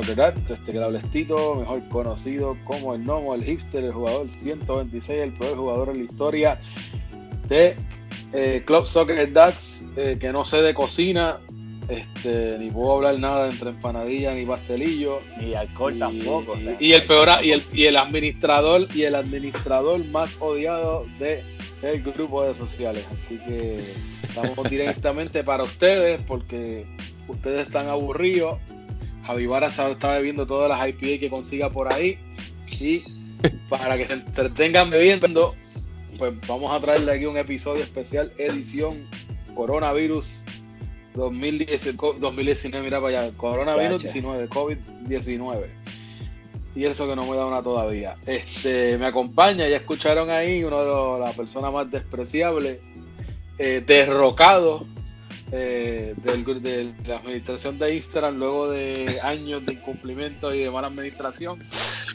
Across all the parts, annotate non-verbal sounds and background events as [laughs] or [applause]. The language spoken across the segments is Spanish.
Soccer Dad, este Tito, mejor conocido como el Nomo, el hipster, el jugador 126, el peor jugador en la historia de eh, Club Soccer Dads, eh, que no sé de cocina, este, ni puedo hablar nada entre empanadilla ni pastelillo. Ni alcohol tampoco. Y, el peor, y el, y el administrador, y el administrador más odiado de el grupo de sociales. Así que estamos [laughs] directamente para ustedes porque ustedes están aburridos. Javi Vara está bebiendo todas las IPA que consiga por ahí. Y para que se entretengan bebiendo, pues vamos a traerle aquí un episodio especial, edición coronavirus 2019, mira para allá, coronavirus 19, COVID-19 y eso que no me da una todavía. Este, me acompaña, ya escucharon ahí, uno de las personas más despreciables, eh, derrocado eh, del, de la administración de Instagram luego de [laughs] años de incumplimiento y de mala administración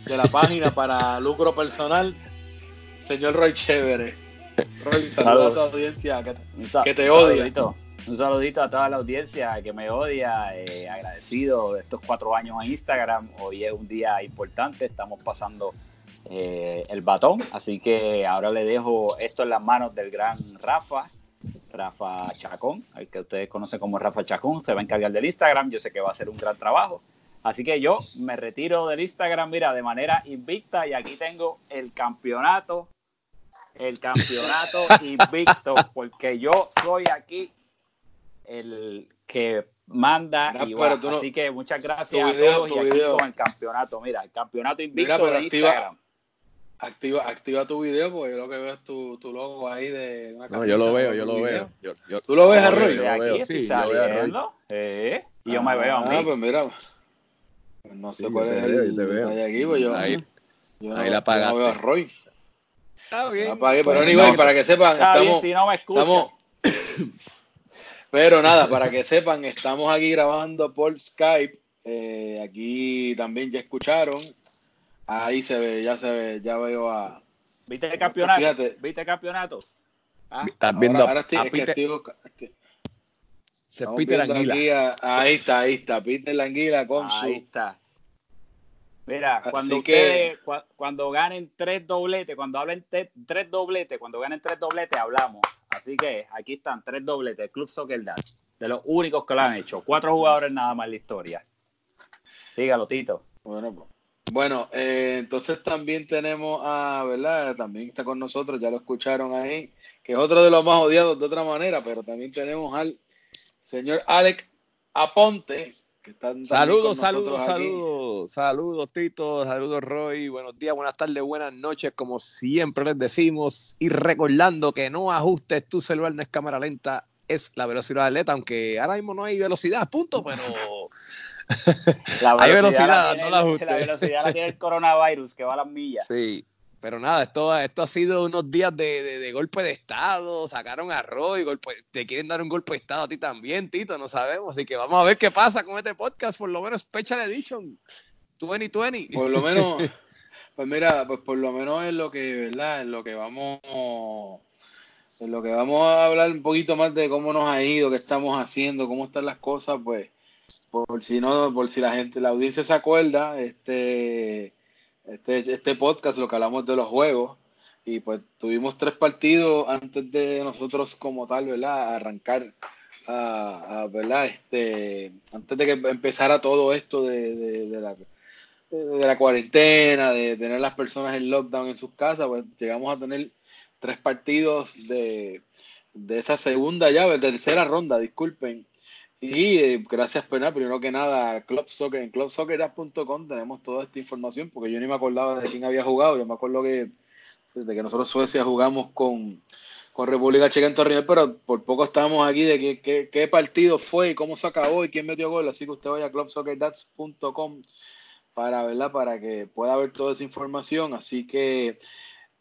de la página para lucro personal, señor Roy Chévere. Roy, saludos a tu audiencia que, te odia. Un saludito a toda la audiencia que me odia, eh, agradecido de estos cuatro años en Instagram. Hoy es un día importante, estamos pasando eh, el batón, así que ahora le dejo esto en las manos del gran Rafa, Rafa Chacón, el que ustedes conocen como Rafa Chacón, se va a encargar del Instagram, yo sé que va a hacer un gran trabajo. Así que yo me retiro del Instagram, mira, de manera invicta y aquí tengo el campeonato, el campeonato [laughs] invicto, porque yo soy aquí el que manda y Así que muchas gracias a todos y aquí con el campeonato. Mira, el campeonato invicto de Instagram. Activa, activa tu video porque yo lo que veo es tu, tu logo ahí de una No, yo lo veo, yo lo veo. Yo, ¿Tú lo ves, Arroyo? Yo lo veo, sí, yo veo eh, y yo me veo a mí. Ah, pues mira, no sé cuál es el te veo. aquí, pues yo, ahí, yo ahí la apagaste. No veo a Roy. Está bien. Apagué, pero pues, igual, para que sepan, Está estamos, bien, si no me estamos, [coughs] pero nada, para que sepan, estamos aquí grabando por Skype. Eh, aquí también ya escucharon. Ahí se ve, ya se ve, ya veo a. ¿Viste el campeonato? Fíjate. ¿Viste el campeonato? ¿Ah? Estás viendo ahora, estoy, a Peter, estoy, se Peter Anguila. ahí está, ahí está, Peter Anguila con ahí su. Ahí está. Mira, cuando ustedes, cuando ganen tres dobletes, cuando hablen tres dobletes, cuando ganen tres dobletes, hablamos. Así que aquí están tres dobletes, Club Soccer Dad, de los únicos que lo han hecho. Cuatro jugadores nada más en la historia. Dígalo, Tito. Bueno, pues. Bueno, eh, entonces también tenemos a, ¿verdad? También está con nosotros, ya lo escucharon ahí, que es otro de los más odiados de otra manera, pero también tenemos al señor Alec Aponte, saludos, saludos, saludos, saludos Tito, saludos Roy, buenos días, buenas tardes, buenas noches, como siempre les decimos, y recordando que no ajustes tu celular, no es cámara lenta, es la velocidad atleta, aunque ahora mismo no hay velocidad, punto, pero [laughs] hay velocidad, no la ajustes. La velocidad la tiene el coronavirus, que va a las millas. Sí, pero nada, esto, esto ha sido unos días de, golpe de Estado, sacaron a Roy, golpe, te quieren dar un golpe de Estado a ti también, Tito, no sabemos. Así que vamos a ver qué pasa con este podcast, por lo menos Special Edition 2020. Por lo menos, [laughs] pues mira, pues por lo menos es lo que, ¿verdad? En lo que vamos, en lo que vamos a hablar un poquito más de cómo nos ha ido, qué estamos haciendo, cómo están las cosas, pues, por si no, por si la gente, la audiencia se acuerda, este este, este podcast, lo que hablamos de los juegos, y pues tuvimos tres partidos antes de nosotros como tal, ¿verdad? Arrancar, a, ¿verdad? Este, antes de que empezara todo esto de, la cuarentena, de tener las personas en lockdown en sus casas, pues llegamos a tener tres partidos de, de esa segunda llave, tercera ronda, disculpen, y eh, gracias, Pena. Primero que nada, Club Soccer, en clubsoccer.com tenemos toda esta información, porque yo ni me acordaba de quién había jugado. Yo me acuerdo que desde que nosotros Suecia jugamos con, con República Checa en Torreón, pero por poco estamos aquí de qué, qué, partido fue y cómo se acabó y quién metió gol. Así que usted vaya a clubsoccerdats.com para verla, para que pueda ver toda esa información. Así que,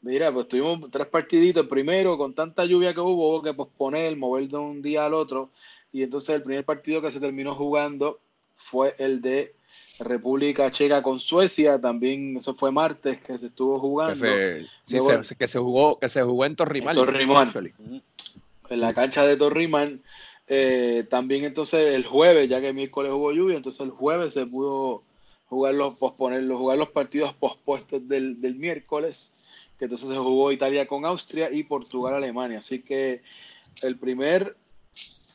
mira, pues tuvimos tres partiditos. Primero, con tanta lluvia que hubo, hubo que posponer, mover de un día al otro y entonces el primer partido que se terminó jugando fue el de República Checa con Suecia, también eso fue martes que se estuvo jugando. Que se, que se jugó, que se jugó en Torrimán. En la cancha de Torrimán. Eh, también entonces el jueves, ya que el miércoles hubo lluvia, entonces el jueves se pudo jugar los, posponer, jugar los partidos pospuestos del, del miércoles, que entonces se jugó Italia con Austria y Portugal-Alemania. Así que el primer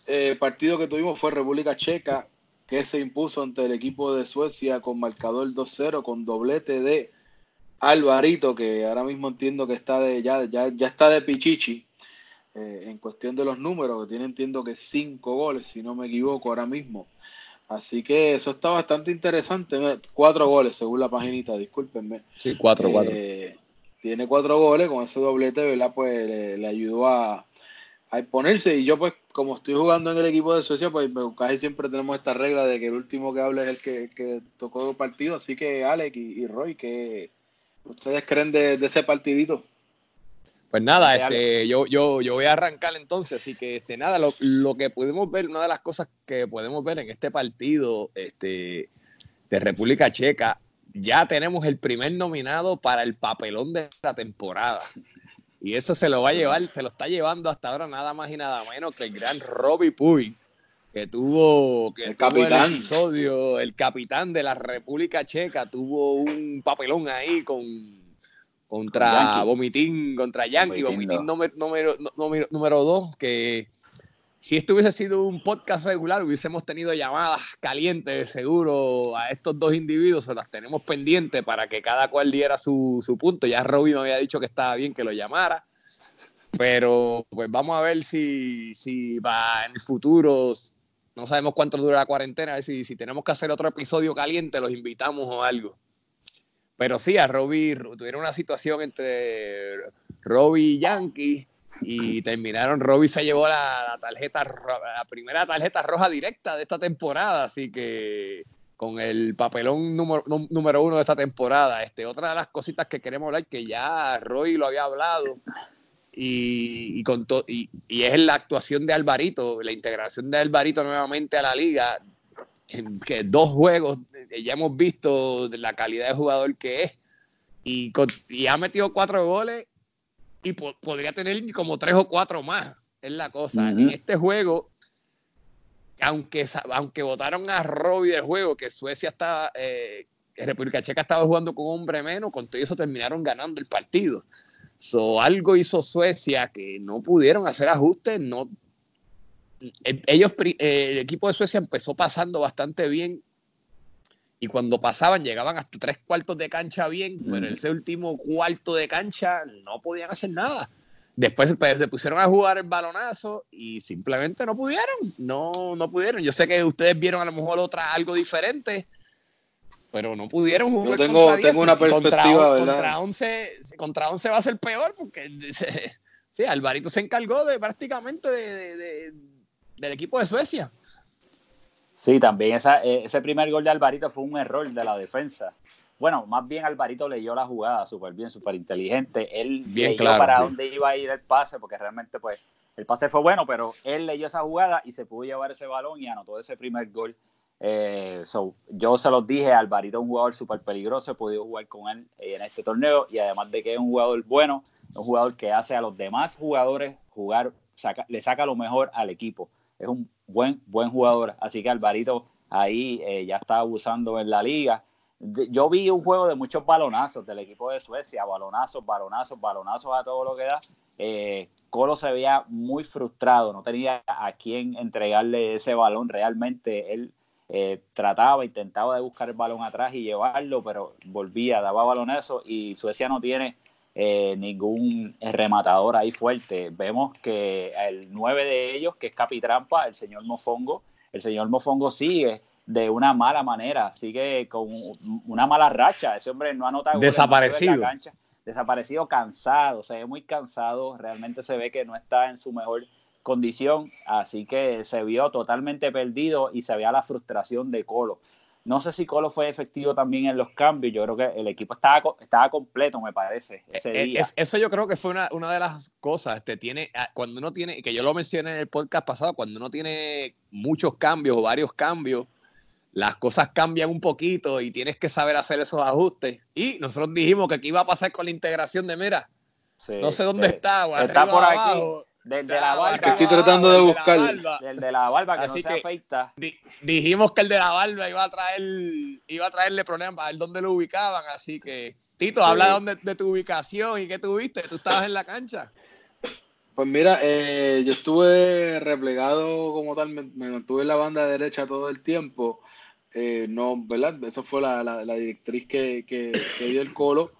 eh, partido que tuvimos fue República Checa, que se impuso ante el equipo de Suecia con marcador 2-0, con doblete de Alvarito, que ahora mismo entiendo que está de, ya, ya, ya está de Pichichi. Eh, en cuestión de los números, que tiene entiendo que cinco goles, si no me equivoco ahora mismo. Así que eso está bastante interesante. Cuatro goles, según la paginita, discúlpenme. Sí, cuatro, cuatro. Eh, tiene cuatro goles, con ese doblete, ¿verdad? Pues le, ayudó a, a imponerse. Y yo, pues, como estoy jugando en el equipo de Suecia, pues casi siempre tenemos esta regla de que el último que hable es el que, que tocó el partido. Así que, Alex y, Roy, ¿qué ustedes creen de, ese partidito? Pues nada, este, yo, yo, yo voy a arrancar entonces, así que este, nada, lo, lo, que podemos ver, una de las cosas que podemos ver en este partido este, de República Checa, ya tenemos el primer nominado para el papelón de la temporada. Y eso se lo va a llevar, se lo está llevando hasta ahora nada más y nada menos que el gran Robbie Puy, que tuvo, que el capitán. episodio, el capitán de la República Checa, tuvo un papelón ahí con contra Vomitín, contra Yankee, Vomitín número, número, número dos, que si esto hubiese sido un podcast regular, hubiésemos tenido llamadas calientes, seguro, a estos dos individuos, se las tenemos pendientes para que cada cual diera su, punto. Ya Robin me había dicho que estaba bien que lo llamara, pero pues vamos a ver si, si va en el futuro, no sabemos cuánto dura la cuarentena, a ver si, si tenemos que hacer otro episodio caliente, los invitamos o algo. Pero sí, a Robbie tuvieron una situación entre Robbie y Yankee y terminaron, Robbie se llevó la, tarjeta, la primera tarjeta roja directa de esta temporada, así que con el papelón número, número uno de esta temporada. Este, otra de las cositas que queremos hablar, que ya Roy lo había hablado, y, con y, y, es la actuación de Alvarito, la integración de Alvarito nuevamente a la liga, en que dos juegos ya hemos visto la calidad de jugador que es, y, y ha metido cuatro goles y podría tener como tres o cuatro más. Es la cosa. En este juego, aunque, aunque votaron a Robbie del juego, que Suecia estaba, eh, República Checa estaba jugando con hombre menos, con todo eso terminaron ganando el partido. So, algo hizo Suecia que no pudieron hacer ajustes, no eh, ellos eh, el equipo de Suecia empezó pasando bastante bien y cuando pasaban llegaban hasta tres cuartos de cancha bien, pero en ese último cuarto de cancha no podían hacer nada. Después pues, se pusieron a jugar el balonazo y simplemente no pudieron, no, no pudieron. Yo sé que ustedes vieron a lo mejor otra algo diferente, pero no pudieron jugar. Yo tengo, tengo una perspectiva, contra, Contra 11, contra 11 va a ser peor porque [laughs] sí, Alvarito se encargó de prácticamente de, del equipo de Suecia. Sí, también eh, ese primer gol de Alvarito fue un error de la defensa. Bueno, más bien Alvarito leyó la jugada súper bien, súper inteligente. Él bien leyó para dónde iba a ir el pase, porque realmente pues el pase fue bueno, pero él leyó esa jugada y se pudo llevar ese balón y anotó ese primer gol. Eh, yo se los dije, Alvarito es un jugador súper peligroso, he podido jugar con él en este torneo y además de que es un jugador bueno, es un jugador que hace a los demás jugadores jugar, le saca lo mejor al equipo. Es un buen, buen jugador. Así que Alvarito ahí eh, ya está abusando en la liga. Yo vi un juego de muchos balonazos del equipo de Suecia, balonazos, balonazos, balonazos a todo lo que da. Eh, Colo se veía muy frustrado, no tenía a quién entregarle ese balón. Realmente él eh, trataba, intentaba de buscar el balón atrás y llevarlo, pero volvía, daba balonazos y Suecia no tiene eh, ningún rematador ahí fuerte. Vemos que el nueve de ellos, que es Capitrampa, el señor Mofongo, el señor Mofongo sigue de una mala manera, sigue con una mala racha. Ese hombre no ha notado desaparecido. cancha, desaparecido, cansado, se ve muy cansado, realmente se ve que no está en su mejor condición, así que se vio totalmente perdido y se veía la frustración de Colo. No sé si Colo fue efectivo también en los cambios. Yo creo que el equipo estaba, estaba completo, me parece, ese eh, día. eso yo creo que fue una, de las cosas. Te tiene, ah, cuando uno tiene, que yo lo mencioné en el podcast pasado, cuando uno tiene muchos cambios o varios cambios, las cosas cambian un poquito y tienes que saber hacer esos ajustes. Y nosotros dijimos que aquí iba a pasar con la integración de Mira. no sé dónde está, está por aquí. Del de la barba. Que estoy tratando de buscar. Del de la barba que no se afeita. dijimos que el de la barba iba a traer, iba a traerle problemas para ver dónde lo ubicaban, así que Tito, habla de, de, tu ubicación y qué tuviste. ¿Tú estabas en la cancha? Pues mira, eh, yo estuve replegado como tal, me, mantuve en la banda derecha todo el tiempo. Eh, no, ¿verdad? Eso fue la, la, directriz que, que, dio el Colo.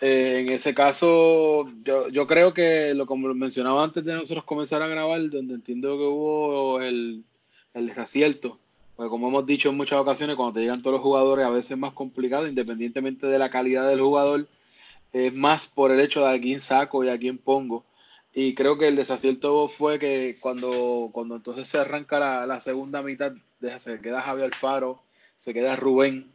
Eh, en ese caso, yo, yo, creo que lo como mencionaba antes de nosotros comenzar a grabar, donde entiendo que hubo el, el desacierto, porque como hemos dicho en muchas ocasiones, cuando te llegan todos los jugadores, a veces es más complicado, independientemente de la calidad del jugador, es más por el hecho de a quién saco y a quién pongo. Y creo que el desacierto fue que cuando, cuando entonces se arranca la, segunda mitad, se queda Javier Alfaro, se queda Rubén.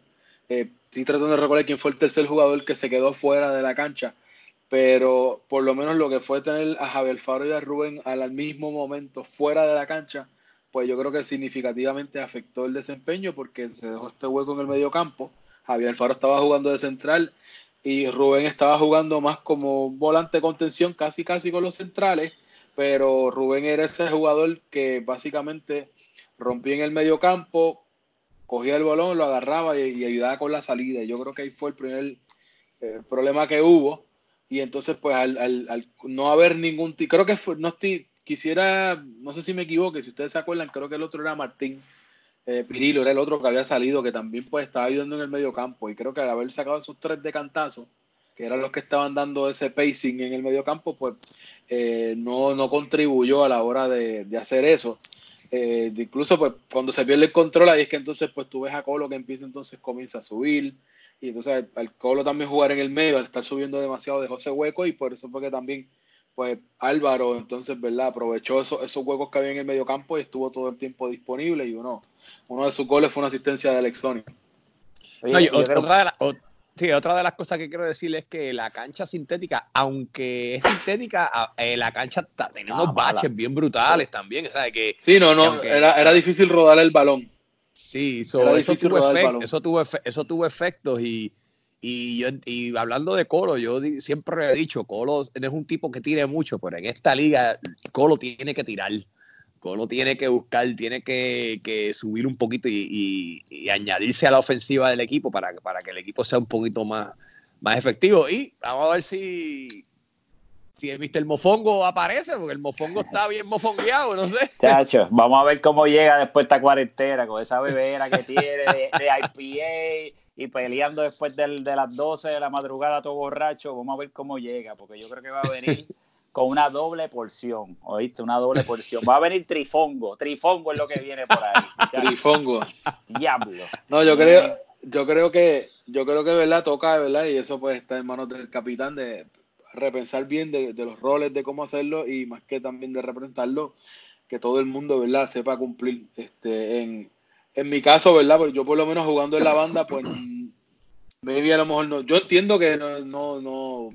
Eh, estoy tratando de recordar quién fue el tercer jugador que se quedó fuera de la cancha, pero por lo menos lo que fue tener a Javier Alfaro y a Rubén al mismo momento fuera de la cancha, pues yo creo que significativamente afectó el desempeño porque se dejó este hueco en el medio campo. Javier Alfaro estaba jugando de central y Rubén estaba jugando más como volante contención, casi casi con los centrales, pero Rubén era ese jugador que básicamente rompía en el medio campo, cogía el balón, lo agarraba y, ayudaba con la salida. Yo creo que ahí fue el primer eh, problema que hubo. Y entonces, pues, al, no haber ningún... Creo que fue, no estoy, quisiera, no sé si me equivoque, si ustedes se acuerdan, creo que el otro era Martín eh, Pirilo era el otro que había salido, que también pues estaba ayudando en el medio campo. Y creo que al haber sacado esos tres de cantazo, que eran los que estaban dando ese pacing en el medio campo, pues eh, no, no contribuyó a la hora de, hacer eso. Eh, incluso pues cuando se pierde el control ahí es que entonces pues tú ves a Colo que empieza entonces comienza a subir. Y entonces al Colo también jugar en el medio al estar subiendo demasiado dejó ese hueco y por eso fue que también pues Álvaro entonces verdad aprovechó esos, esos huecos que había en el medio campo y estuvo todo el tiempo disponible y uno uno de sus goles fue una asistencia de Alex Sony. otra, de las cosas que quiero decir es que la cancha sintética, aunque es sintética, eh, la cancha está teniendo unos baches bien brutales también. Que, sí, no, no, era, difícil rodar el balón. Sí, eso, tuvo eso, tuvo eso tuvo efectos y, y, hablando de Colo, yo siempre he dicho, Colo es un tipo que tire mucho, pero en esta liga Colo tiene que tirar. Colo tiene que buscar, tiene que, subir un poquito y, añadirse a la ofensiva del equipo para, para que el equipo sea un poquito más, más efectivo. Y vamos a ver si, si el Mr. Mofongo aparece, porque el Mofongo está bien mofongueado, no sé. [laughs] Chacho, vamos a ver cómo llega después de esta cuarentena, con esa bebera que tiene de, IPA y peleando después de las 12 de la madrugada todo borracho. Vamos a ver cómo llega, porque yo creo que va a venir con una doble porción, ¿oíste? Una doble porción. Va a venir trifongo, trifongo es lo que viene por ahí. [laughs] Trifongo. Diablo. No, yo creo, yo creo que, yo creo que, ¿verdad? Toca, ¿verdad? Y eso pues está en manos del capitán de repensar bien de, los roles, de cómo hacerlo y más que también de representarlo, que todo el mundo, ¿verdad? Sepa cumplir. Este, en, en mi caso, ¿verdad? Pues yo por lo menos jugando en la banda, pues maybe a lo mejor no. Yo entiendo que no, no, no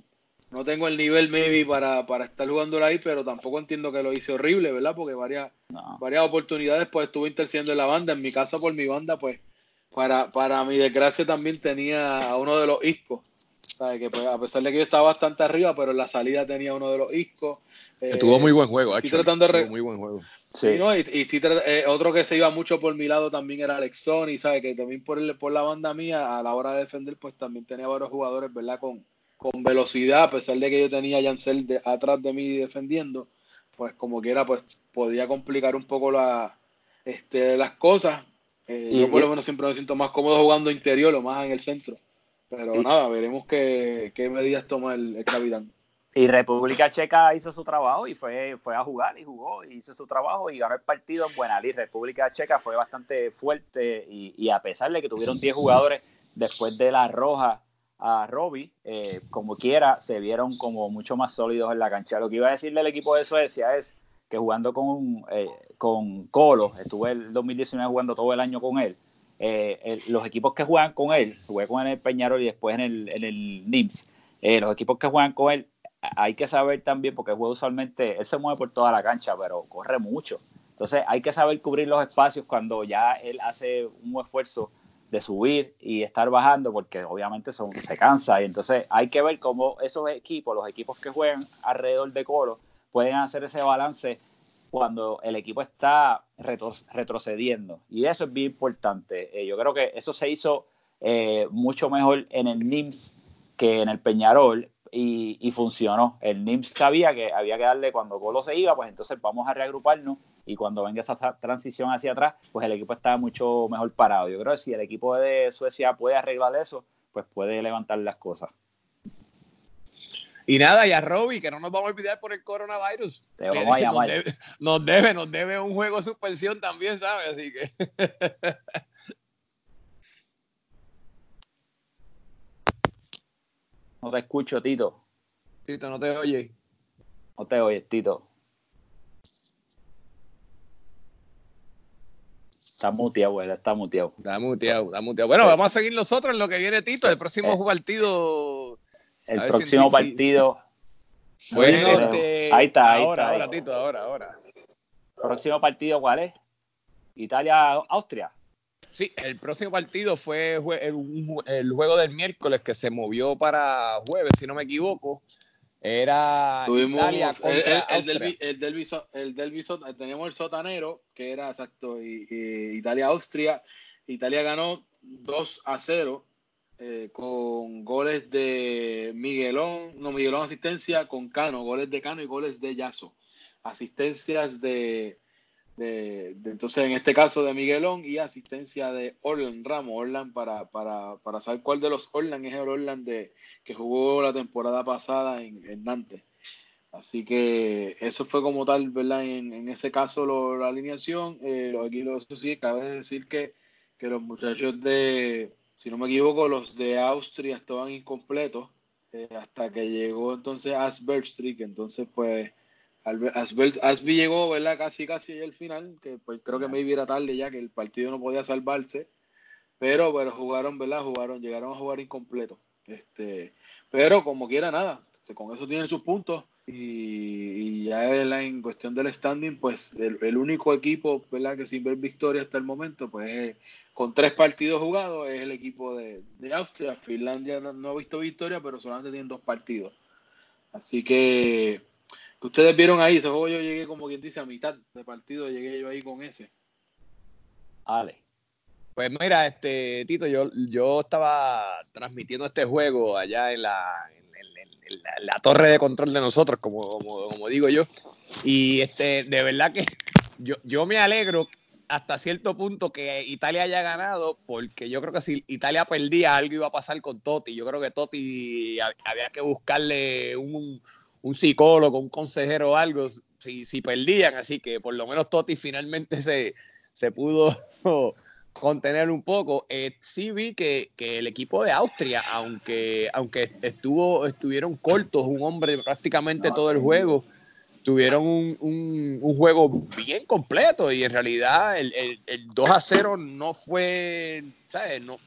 no tengo el nivel maybe para, para estar jugando ahí, pero tampoco entiendo que lo hice horrible, ¿verdad? Porque varias, varias oportunidades pues estuve intercediendo en la banda. En mi caso, por mi banda, pues para, para mi desgracia también tenía a uno de los iscos. ¿sabes? Que pues, a pesar de que yo estaba bastante arriba, pero en la salida tenía uno de los iscos. Eh, tuvo muy buen juego, estoy tratando de muy buen juego. Sí. ¿no? Y, eh, otro que se iba mucho por mi lado también era Alex Sony, ¿sabes? Que también por, el, por la banda mía, a la hora de defender, pues también tenía varios jugadores, ¿verdad? Con, con velocidad, a pesar de que yo tenía a Yancel de, atrás de mí defendiendo, pues como quiera, pues podía complicar un poco la, este, las cosas. Eh, yo por lo menos siempre me siento más cómodo jugando interior o más en el centro. Pero nada, veremos qué, qué medidas toma el, capitán. Y República Checa hizo su trabajo y fue, fue a jugar y jugó, y hizo su trabajo y ganó el partido en Buenalí. República Checa fue bastante fuerte y, y a pesar de que tuvieron 10 jugadores después de la roja a Robbie, eh, como quiera, se vieron como mucho más sólidos en la cancha. Lo que iba a decirle al equipo de Suecia es que jugando con, eh, con Colo, estuve el 2019 jugando todo el año con él, eh, los equipos que juegan con él, jugué con en el Peñarol y después en el, en el NIMS, los equipos que juegan con él, hay que saber también, porque juega usualmente, él se mueve por toda la cancha, pero corre mucho. Entonces hay que saber cubrir los espacios cuando ya él hace un esfuerzo de subir y estar bajando porque obviamente son, se cansa y entonces hay que ver cómo esos equipos, los equipos que juegan alrededor de Colo, pueden hacer ese balance cuando el equipo está retrocediendo. Y eso es bien importante. Eh, yo creo que eso se hizo eh, mucho mejor en el NIMS que en el Peñarol y, funcionó. El NIMS sabía que había que darle cuando Colo se iba, pues entonces vamos a reagruparnos y cuando venga esa transición hacia atrás, pues el equipo está mucho mejor parado. Yo creo que si el equipo de Suecia puede arreglar eso, pues puede levantar las cosas. Y nada, y a Robbie, que no nos vamos a olvidar por el coronavirus. Te vamos a llamar. Nos debe, nos debe, un juego de suspensión también, ¿sabes? Así que. [laughs] No te escucho, Tito. Tito, no te oye. No te oyes, Tito. Está muteado, está muteado. Está muteado, está muteado. Bueno, vamos a seguir nosotros en lo que viene, Tito. El próximo eh, partido el próximo partido. Bueno, ahí está, ahí ahora, está. Ahora, Tito, ahora, ahora. Próximo partido, ¿cuál es? Italia-Austria. Sí, el próximo partido fue el, juego del miércoles que se movió para jueves, si no me equivoco. Era Italia contra el, el, Austria. el, del, el teníamos el sotanero, que era exacto, y, Italia-Austria. Italia ganó 2 a 0 eh, con goles de Miguelón, no, Miguelón asistencia con Cano, goles de Cano y goles de Yaso. Asistencias de, de, entonces en este caso de Miguelón y asistencia de Orlan Ramos, Orlan para, para, para saber cuál de los Orlan es el Orlan de, que jugó la temporada pasada en, Nantes. Así que eso fue como tal, ¿verdad? En, en ese caso la alineación. Eh, aquí lo sí, cabe decir que, que los muchachos de, si no me equivoco, los de Austria estaban incompletos eh, hasta que llegó entonces Asberg entonces pues Asby llegó, ¿verdad? Casi, casi al final, que pues creo que me iba tarde ya, que el partido no podía salvarse, pero, pero jugaron, ¿verdad? Jugaron, llegaron a jugar incompleto. Este, pero como quiera, nada, con eso tienen sus puntos y, ya en cuestión del standing, pues el, el, único equipo, ¿verdad? Que sin ver victoria hasta el momento, pues con tres partidos jugados es el equipo de, Austria. Finlandia no, ha visto victoria, pero solamente tienen dos partidos. Así que, ustedes vieron ahí, ese juego yo llegué como quien dice a mitad de partido, llegué yo ahí con ese. Vale. Pues mira, este Tito, yo, yo estaba transmitiendo este juego allá en la, la, torre de control de nosotros, como, como, digo yo. Y este, de verdad que [laughs] yo, yo me alegro hasta cierto punto que Italia haya ganado, porque yo creo que si Italia perdía, algo iba a pasar con Totti. Yo creo que Totti había que buscarle un, psicólogo, un consejero o algo, si, si, perdían. Así que por lo menos Totti finalmente se, se pudo [laughs] contener un poco. Eh, sí vi que, el equipo de Austria, aunque, aunque estuvo, estuvieron cortos, un hombre prácticamente todo el juego tuvieron un, juego bien completo y en realidad el, 2 a 0 no fue, ¿sabes? No,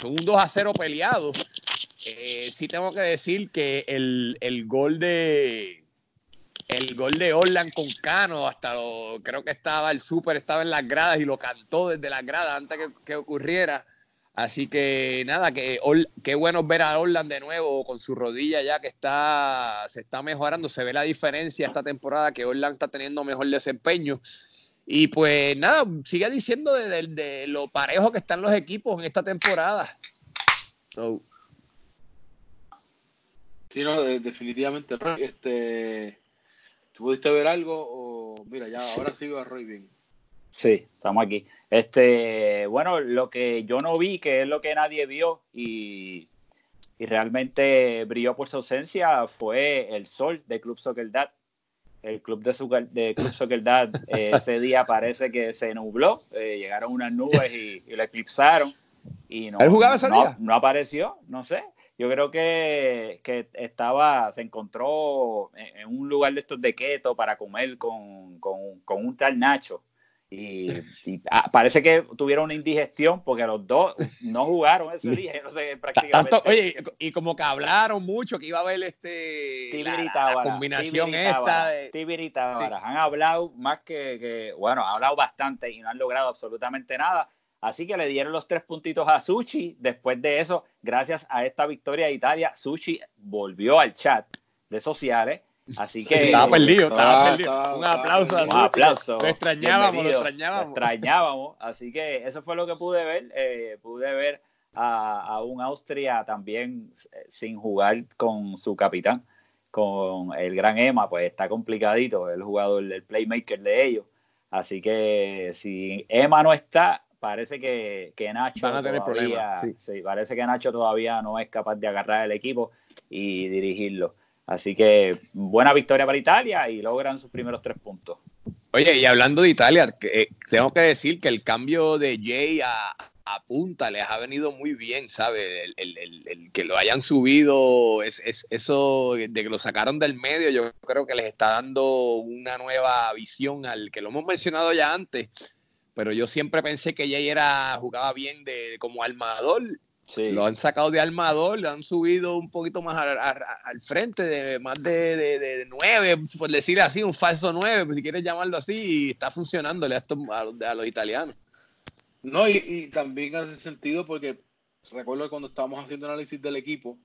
fue un 2 a 0 peleado. Eh, sí tengo que decir que el, gol de el gol de Orlan con Cano, hasta creo que estaba el súper, estaba en las gradas y lo cantó desde las gradas antes que, ocurriera. Así que nada, que qué bueno ver a Orland de nuevo con su rodilla ya que está, se está mejorando. Se ve la diferencia esta temporada que Orland está teniendo mejor desempeño. Y pues nada, sigue diciendo de, lo parejo que están los equipos en esta temporada. Sí, no, definitivamente, Este, ¿Tú pudiste ver algo? O mira, ya ahora sí a Roy bien. Sí, estamos aquí. Este, bueno, lo que yo no vi, que es lo que nadie vio y, realmente brilló por su ausencia, fue el sol de Club Soccer Dad. El club de, de Club Soccer Dad eh, [laughs] ese día parece que se nubló, eh, llegaron unas nubes y, lo eclipsaron. Y no, ¿Él jugaba ese día? No apareció, no sé. Yo creo que, estaba, se encontró en, un lugar de estos de keto para comer con, con, con un tal Nacho y, ah, parece que tuvieron una indigestión porque los dos no jugaron ese [laughs] día, no sé, prácticamente. oye, y como que hablaron mucho que iba a haber este la, combinación esta de... Han hablado más que, bueno, han hablado bastante y no han logrado absolutamente nada. Así que le dieron los tres puntitos a Suchi. Después de eso, gracias a esta victoria de Italia, Suchi volvió al chat de sociales Así que. Estaba perdido, estaba perdido. un aplauso Un aplauso. Lo extrañábamos, lo extrañábamos. Lo extrañábamos. Así que eso fue lo que pude ver. Eh, pude ver a, a, un Austria también eh, sin jugar con su capitán, con el gran Emma, pues está complicadito, el jugador, el playmaker de ellos. Así que si Emma no está, parece que, que Nacho Van a tener todavía, sí. parece que Nacho todavía no es capaz de agarrar el equipo y dirigirlo. Así que buena victoria para Italia y logran sus primeros tres puntos. Oye, y hablando de Italia, eh, tengo que decir que el cambio de Jay a, a Punta les ha venido muy bien, ¿sabes? El, que lo hayan subido, es, es, eso de que lo sacaron del medio, yo creo que les está dando una nueva visión al que lo hemos mencionado ya antes, pero yo siempre pensé que Jay era, jugaba bien de, como armador. Lo han sacado de armador, lo han subido un poquito más al, frente, de más de, de, nueve, por decir así, un falso nueve, si quieres llamarlo así, y está funcionándole a, a, los italianos. No, y, también hace sentido porque recuerdo que cuando estábamos haciendo análisis del equipo,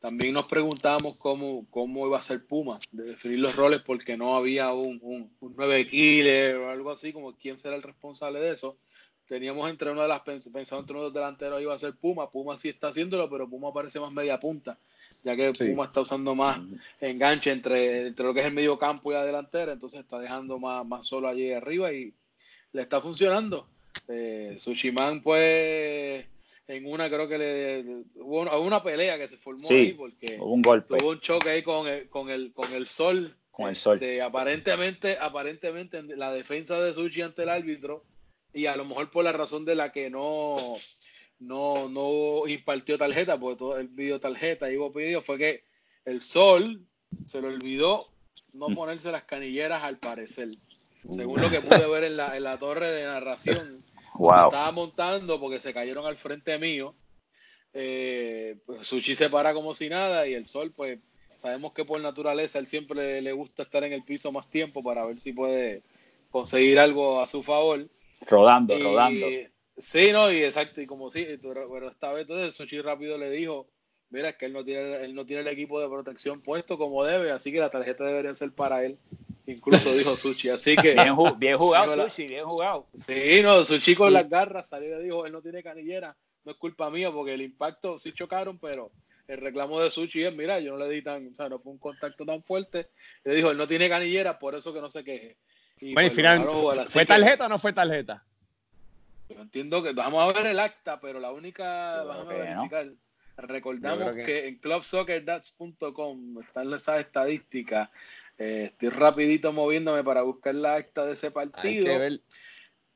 también nos preguntábamos cómo, cómo iba a ser Puma, de definir los roles, porque no había un, un, un 9 killer o algo así, como quién será el responsable de eso. Teníamos entre una de las pensado entre uno de los delanteros iba a ser Puma. Puma sí está haciéndolo, pero Puma parece más media punta, ya que Puma está usando más enganche entre, entre lo que es el medio campo y la delantera, entonces está dejando más, más solo allí arriba y le está funcionando. Eh, Sushiman, pues en una creo que le hubo una, pelea que se formó ahí porque hubo un golpe. Tuvo un choque ahí con el, con el, con el sol. Con el sol. Este, aparentemente, aparentemente la defensa de Sushi ante el árbitro y a lo mejor por la razón de la que no no, no impartió tarjeta, porque todo el video tarjeta y hubo pedido fue que el sol se le olvidó no mm. ponerse las canilleras al parecer. Según lo que pude ver en la, en la torre de narración, [laughs] estaba montando porque se cayeron al frente mío. Eh, pues Sushi se para como si nada y el sol, pues sabemos que por naturaleza él siempre le gusta estar en el piso más tiempo para ver si puede conseguir algo a su favor. Rodando, rodando. Sí, no, y exacto, y como sí, pero esta vez entonces Sushi rápido le dijo, mira, es que él no tiene, él no tiene el equipo de protección puesto como debe, así que la tarjeta debería ser para él. Incluso dijo Sushi, así que. [laughs] Bien, jugado, Sushi, bien jugado. Sí, no, Sushi con las garras salió y dijo: él no tiene canillera, no es culpa mía, porque el impacto sí chocaron, pero el reclamo de Sushi es: mira, yo no le di tan, o sea, no fue un contacto tan fuerte. Le dijo: él no tiene canillera, por eso que no se queje. Y bueno, y finalmente, ¿fue tarjeta o no fue tarjeta? Yo entiendo que vamos a ver el acta, pero la única. vamos a verificar. Recordamos que... en clubsoccerdats.com están esas estadísticas eh, estoy rapidito moviéndome para buscar la acta de ese partido.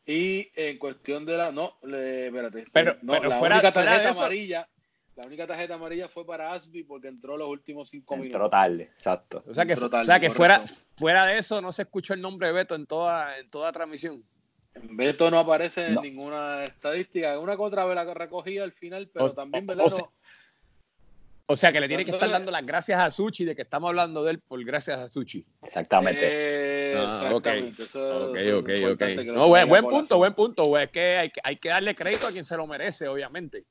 Y en cuestión de la. No, espérate. Pero, no, la única tarjeta amarilla. La única tarjeta amarilla fue para Asby porque entró los últimos cinco minutos. Entró tarde, exacto. O sea que, o sea que fuera, fuera de eso no se escuchó el nombre de Beto en toda, en toda transmisión. Beto no aparece en ninguna estadística. Una que otra vez la recogía al final, pero también, ¿verdad? O sea que le tiene que estar dando las gracias a Suchi de que estamos hablando de él por gracias a Suchi. Exactamente. Eh, ah, exactamente. ok, ok, ok. No, buen, buen punto, buen punto. Es que hay, hay, que darle crédito a quien se lo merece, obviamente.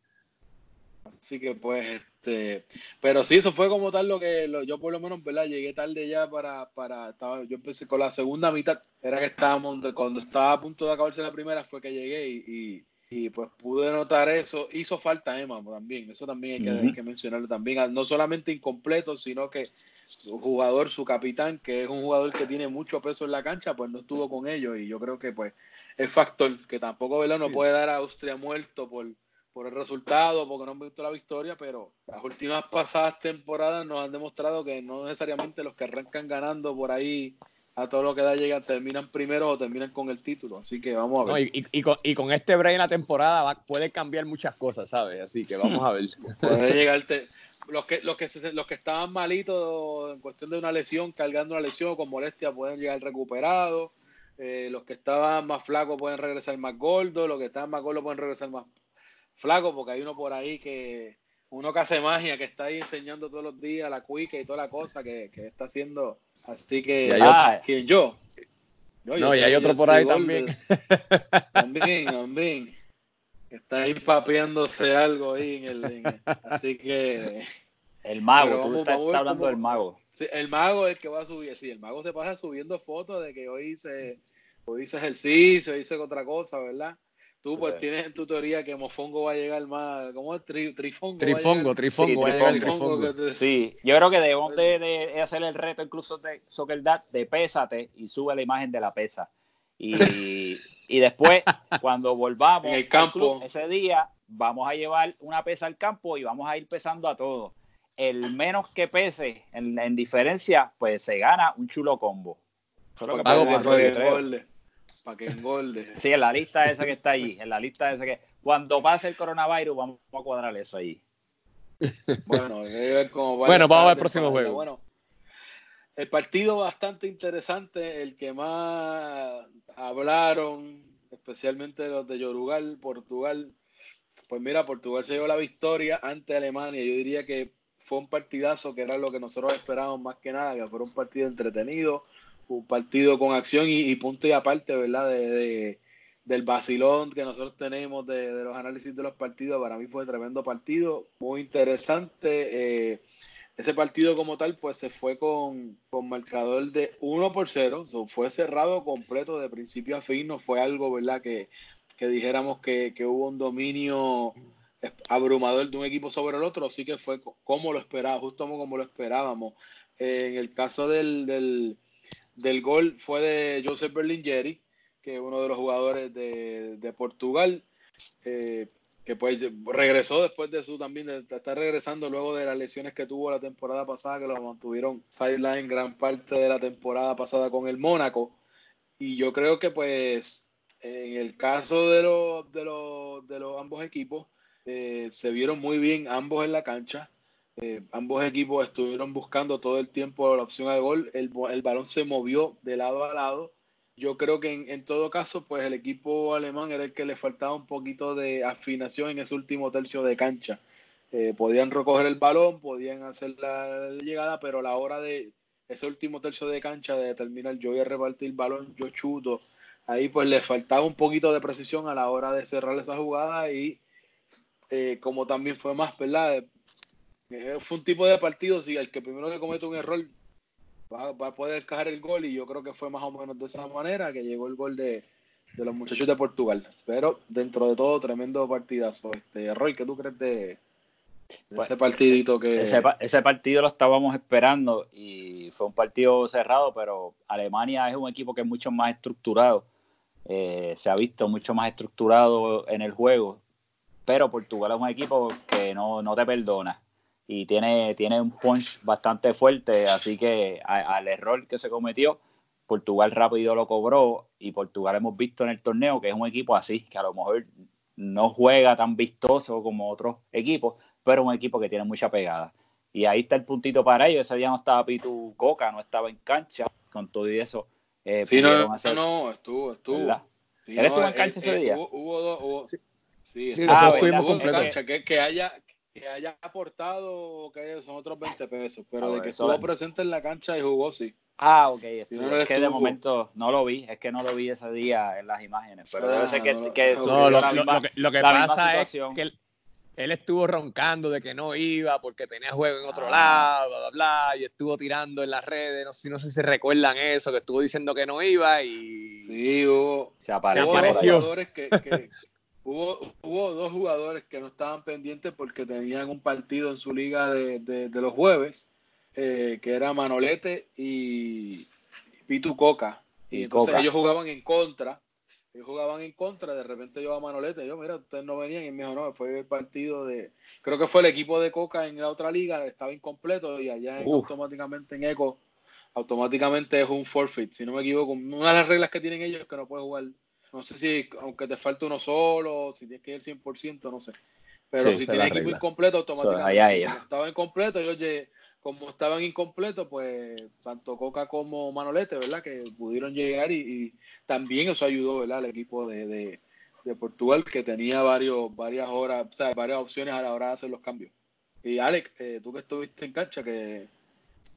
Así que pues, este, pero sí, eso fue como tal lo que yo por lo menos, ¿verdad? Llegué tarde ya para, para, estaba, yo empecé con la segunda mitad, era que estábamos, cuando estaba a punto de acabarse la primera fue que llegué y y pues pude notar eso. Hizo falta Emma también, eso también hay que, mencionarlo también. No solamente incompleto, sino que su jugador, su capitán, que es un jugador que tiene mucho peso en la cancha, pues no estuvo con ellos. Y yo creo que pues es factor que tampoco Vela no puede dar a Austria muerto por, por el resultado, porque no han visto la victoria, pero las últimas pasadas temporadas nos han demostrado que no necesariamente los que arrancan ganando por ahí a todo lo que da llegan, terminan primero o terminan con el título. Así que vamos a ver. y, con, y, con, este break en la temporada va, puede cambiar muchas cosas, ¿sabes? Así que vamos a ver. [laughs] puede llegarte. [laughs] Los que, los, que los que estaban malitos en cuestión de una lesión, cargando una lesión con molestia, pueden llegar recuperados. Eh, los que estaban más flacos pueden regresar más gordos. Los que estaban más gordos pueden regresar más flacos, porque hay uno por ahí que uno que hace magia, que está ahí enseñando todos los días la cuica y toda la cosa que, está haciendo. Así que, ah, ¿quién yo? no, y hay otro por ahí también. También, también. Está ahí papeándose algo ahí en el. así que. El mago, tú estás, hablando del mago. el mago es el que va a subir. Sí, el mago se pasa subiendo fotos de que hoy hice, hoy hice ejercicio, hice otra cosa, ¿verdad? Tú pues tienes en tu teoría que Mofongo va a llegar más, ¿cómo es? trifongo. Trifongo, trifongo, trifongo. Sí, yo creo que debemos de, de, hacer el reto incluso de Soccer Dad de pésate y sube la imagen de la pesa. Y, y después, cuando [laughs] volvamos en el campo. ese día, vamos a llevar una pesa al campo y vamos a ir pesando a todos. El menos que pese en, en diferencia, pues se gana un chulo combo. Solo que por para que engorde. Sí, en la lista esa que está ahí, en la lista esa que cuando pase el coronavirus vamos a cuadrar eso ahí. Bueno, ver cómo bueno vamos al próximo juego. Bueno, el partido bastante interesante, el que más hablaron, especialmente los de Yorugal, Portugal. Pues mira, Portugal se llevó la victoria ante Alemania. Yo diría que fue un partidazo que era lo que nosotros esperábamos más que nada, que fuera un partido entretenido, un partido con acción y, punto y aparte, ¿verdad? De, del vacilón que nosotros tenemos de, los análisis de los partidos. Para mí fue tremendo partido, muy interesante. Eh, ese partido como tal, pues se fue con, con marcador de 1 por 0. fue cerrado completo de principio a fin. No fue algo, ¿verdad? Que, que dijéramos que, que, hubo un dominio abrumador de un equipo sobre el otro. Sí que fue como lo esperaba, justo como lo esperábamos. en el caso del, del, del gol fue de Joseph Berlingeri, que es uno de los jugadores de, Portugal, eh, que pues regresó después de su también, de, estar regresando luego de las lesiones que tuvo la temporada pasada, que lo mantuvieron sideline gran parte de la temporada pasada con el Mónaco. Y yo creo que pues en el caso de los, de los, de los ambos equipos, eh, se vieron muy bien ambos en la cancha. Eh, ambos equipos estuvieron buscando todo el tiempo la opción de gol. El, balón se movió de lado a lado. Yo creo que en, todo caso, pues el equipo alemán era el que le faltaba un poquito de afinación en ese último tercio de cancha. Eh, podían recoger el balón, podían hacer la llegada, pero a la hora de ese último tercio de cancha de determinar yo voy a repartir el balón, yo chuto, ahí pues le faltaba un poquito de precisión a la hora de cerrar esa jugada y eh, como también fue más, ¿verdad? Eh, fue un tipo de partido, si el que primero que comete un error va, a poder cajar el gol, y yo creo que fue más o menos de esa manera que llegó el gol de, los muchachos de Portugal. Pero dentro de todo, tremendo partidazo. Este, Roy, ¿qué tú crees de, pues, ese partidito que... Ese, partido lo estábamos esperando y fue un partido cerrado, pero Alemania es un equipo que es mucho más estructurado. Eh, se ha visto mucho más estructurado en el juego, pero Portugal es un equipo que no, no te perdona y tiene, tiene un punch bastante fuerte, así que al error que se cometió, Portugal rápido lo cobró y Portugal hemos visto en el torneo que es un equipo así, que a lo mejor no juega tan vistoso como otros equipos, pero un equipo que tiene mucha pegada. Y ahí está el puntito para ellos. Ese día no estaba Pitu Coca, no estaba en cancha, con todo y eso. Eh, sí, no, no, estuvo, estuvo. ¿Él estuvo en cancha ese día? Hubo, dos, hubo, sí, sí, sí ah, cancha, que, que, haya, que haya aportado, que son otros 20 pesos, pero de que estuvo presente en la cancha y jugó, sí. Ah, ok. es que de momento no lo vi, es que no lo vi ese día en las imágenes, pero debe ser que, no, lo, lo, que, pasa es que él, estuvo roncando de que no iba porque tenía juego en otro ah. lado, bla, bla, bla, y estuvo tirando en las redes, no sé, no sé si recuerdan eso, que estuvo diciendo que no iba y... Sí, hubo, se apareció. que, Hubo, hubo dos jugadores que no estaban pendientes porque tenían un partido en su liga de, los jueves, eh, que era Manolete y Pitu Coca. Y, entonces ellos jugaban en contra. Ellos jugaban en contra, de repente yo a Manolete, yo, mira, ustedes no venían, y me dijo, no, fue el partido de, creo que fue el equipo de Coca en la otra liga, estaba incompleto, y allá automáticamente en Eco, automáticamente es un forfeit, si no me equivoco, una de las reglas que tienen ellos es que no puede jugar no sé si, aunque te falte uno solo, si tienes que ir 100%, no sé. Pero si tienes equipo incompleto, automáticamente. como estaba incompleto, ellos, como estaban incompletos, pues tanto Coca como Manolete, ¿verdad? Que pudieron llegar y, también eso ayudó, ¿verdad? Al equipo de, Portugal, que tenía varios, varias horas, o sea, varias opciones a la hora de hacer los cambios. Y Alex, eh, tú que estuviste en cancha, que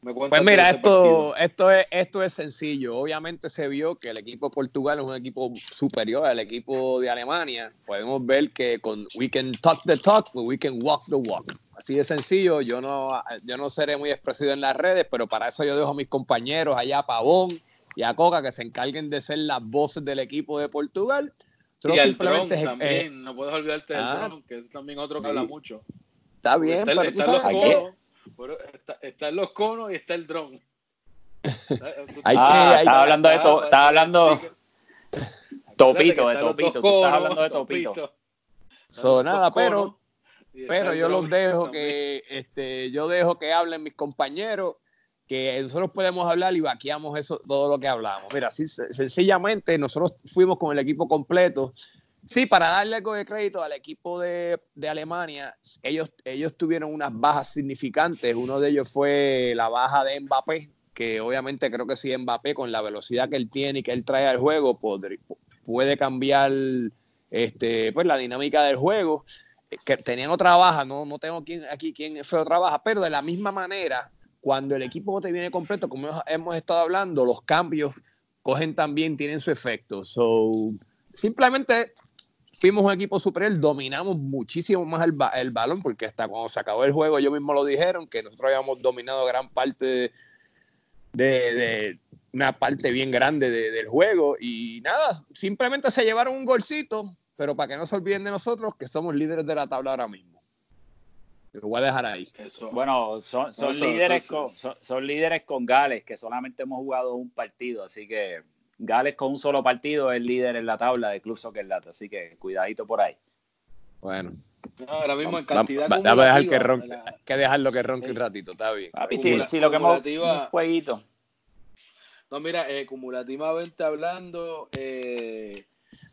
pues mira, esto, esto, es, esto es sencillo. Obviamente se vio que el equipo de Portugal es un equipo superior al equipo de Alemania. Podemos ver que con we can talk the talk, but we can walk the walk. Así de sencillo, yo no, yo no seré muy expresivo en las redes, pero para eso yo dejo a mis compañeros allá a Pavón y a Coca que se encarguen de ser las voces del equipo de Portugal. y el Tron también, no puedes olvidarte del ah, Tron, que es también otro que habla mucho. Está bien, pero está, los conos, está, en los conos y está el dron. ah, estaba hablando de todo, estaba hablando Topito, de Topito, tú estás hablando de Topito. So, nada, pero pero yo los dejo que, este, yo dejo que hablen mis compañeros, que nosotros podemos hablar y vaqueamos eso, todo lo que hablamos. Mira, así, sencillamente nosotros fuimos con el equipo completo. Sí, para darle algo de crédito al equipo de, de, Alemania, ellos, ellos tuvieron unas bajas significantes. Uno de ellos fue la baja de Mbappé, que obviamente creo que si Mbappé con la velocidad que él tiene y que él trae al juego puede cambiar este, pues, la dinámica del juego que tenían otra baja, no, no tengo aquí quién fue otra baja, pero de la misma manera, cuando el equipo no te viene completo, como hemos estado hablando, los cambios cogen también, tienen su efecto. So, simplemente fuimos un equipo superior, dominamos muchísimo más el, el, balón, porque hasta cuando se acabó el juego, ellos mismos lo dijeron, que nosotros habíamos dominado gran parte de, de, una parte bien grande del juego. Y nada, simplemente se llevaron un golcito, pero para que no se olviden de nosotros, que somos líderes de la tabla ahora mismo. Lo voy a dejar ahí. Bueno, son, líderes con, son, líderes con Gales, que solamente hemos jugado un partido, así que Gales con un solo partido es líder en la tabla de Club Soccer Lata, así que cuidadito por ahí. Bueno. ahora mismo en cantidad dejar que ronque, que dejarlo que ronque un ratito, está bien. si, lo que hemos un jueguito. No, mira, eh, cumulativamente hablando, eh,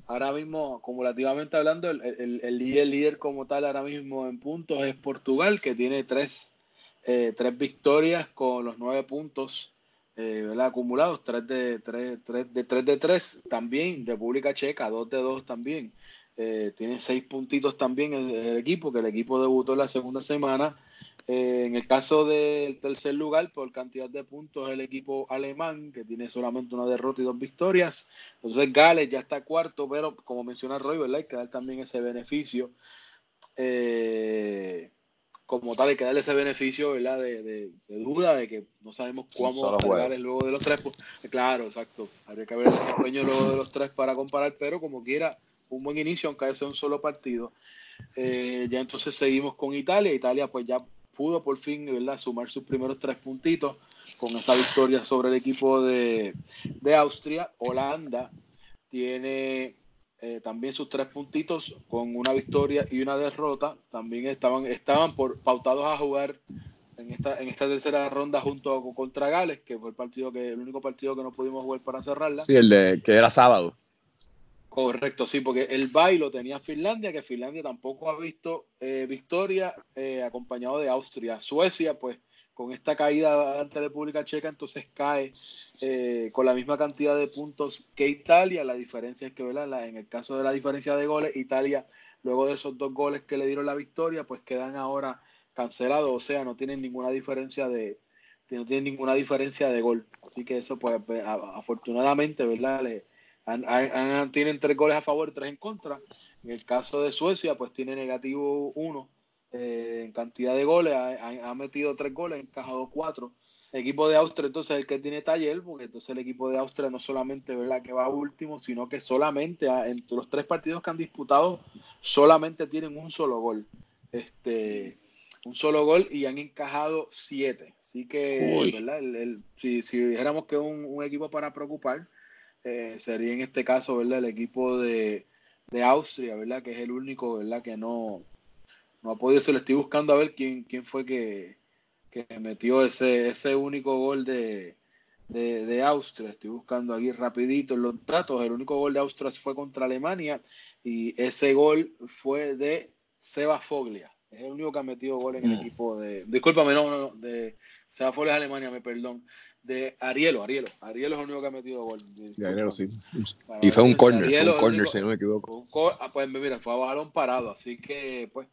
Ahora mismo, acumulativamente hablando, el, líder, líder como tal ahora mismo en puntos es Portugal, que tiene tres, eh, tres victorias con los nueve puntos eh, acumulados, tres de tres, tres de tres de tres también, República Checa, dos de dos también. Eh, tiene seis puntitos también el, equipo, que el equipo debutó la segunda semana eh, en el caso del tercer lugar, por cantidad de puntos, el equipo alemán, que tiene solamente una derrota y dos victorias. Entonces, Gales ya está cuarto, pero como menciona Roy, ¿verdad? Hay que dar también ese beneficio. Eh, como tal, hay que darle ese beneficio, ¿verdad? De, duda, de que no sabemos cómo va a Gales luego de los tres. Pues, claro, exacto. Habría que ver el desempeño luego de los tres para comparar, pero como quiera, un buen inicio, aunque sea un solo partido. Eh, ya entonces seguimos con Italia. Italia, pues ya pudo por fin ¿verdad? sumar sus primeros tres puntitos con esa victoria sobre el equipo de, Austria. Holanda tiene eh, también sus tres puntitos con una victoria y una derrota. También estaban, estaban por, pautados a jugar en esta, en esta tercera ronda junto contra Gales, que fue el partido que, el único partido que no pudimos jugar para cerrarla. Sí, el de que era sábado. Correcto, sí, porque el bailo tenía Finlandia, que Finlandia tampoco ha visto eh, victoria eh, acompañado de Austria. Suecia, pues con esta caída ante la República Checa, entonces cae eh, con la misma cantidad de puntos que Italia. La diferencia es que, ¿verdad? en el caso de la diferencia de goles, Italia, luego de esos dos goles que le dieron la victoria, pues quedan ahora cancelados, o sea, no tienen ninguna diferencia de no tienen ninguna diferencia de gol. Así que eso, pues, afortunadamente, ¿verdad? Le, tienen tres goles a favor y tres en contra. En el caso de Suecia, pues tiene negativo uno eh, en cantidad de goles. Ha, metido tres goles, ha encajado cuatro. El equipo de Austria, entonces, es el que tiene taller, porque entonces el equipo de Austria no solamente ¿verdad? que va último, sino que solamente entre los tres partidos que han disputado, solamente tienen un solo gol. Este, un solo gol y han encajado siete. Así que, ¿verdad? si, dijéramos que es un equipo para preocupar, eh, sería en este caso, ¿verdad? El equipo de, Austria, ¿verdad? Que es el único, ¿verdad? Que no, no ha podido, se lo estoy buscando a ver quién, quién fue que, metió ese, ese único gol de, de, Austria. Estoy buscando aquí rapidito los datos. El único gol de Austria fue contra Alemania y ese gol fue de Seba Foglia. Es el único que ha metido gol en el mm. equipo de... Discúlpame, no, no, de Seba Foglia es Alemania, me perdón de Arielo, Arielo. Arielo es el único que ha metido gol. Arielo, sí. y fue un corner, fue un corner, si no me equivoco. Ah, pues mira, fue a balón parado, así que pues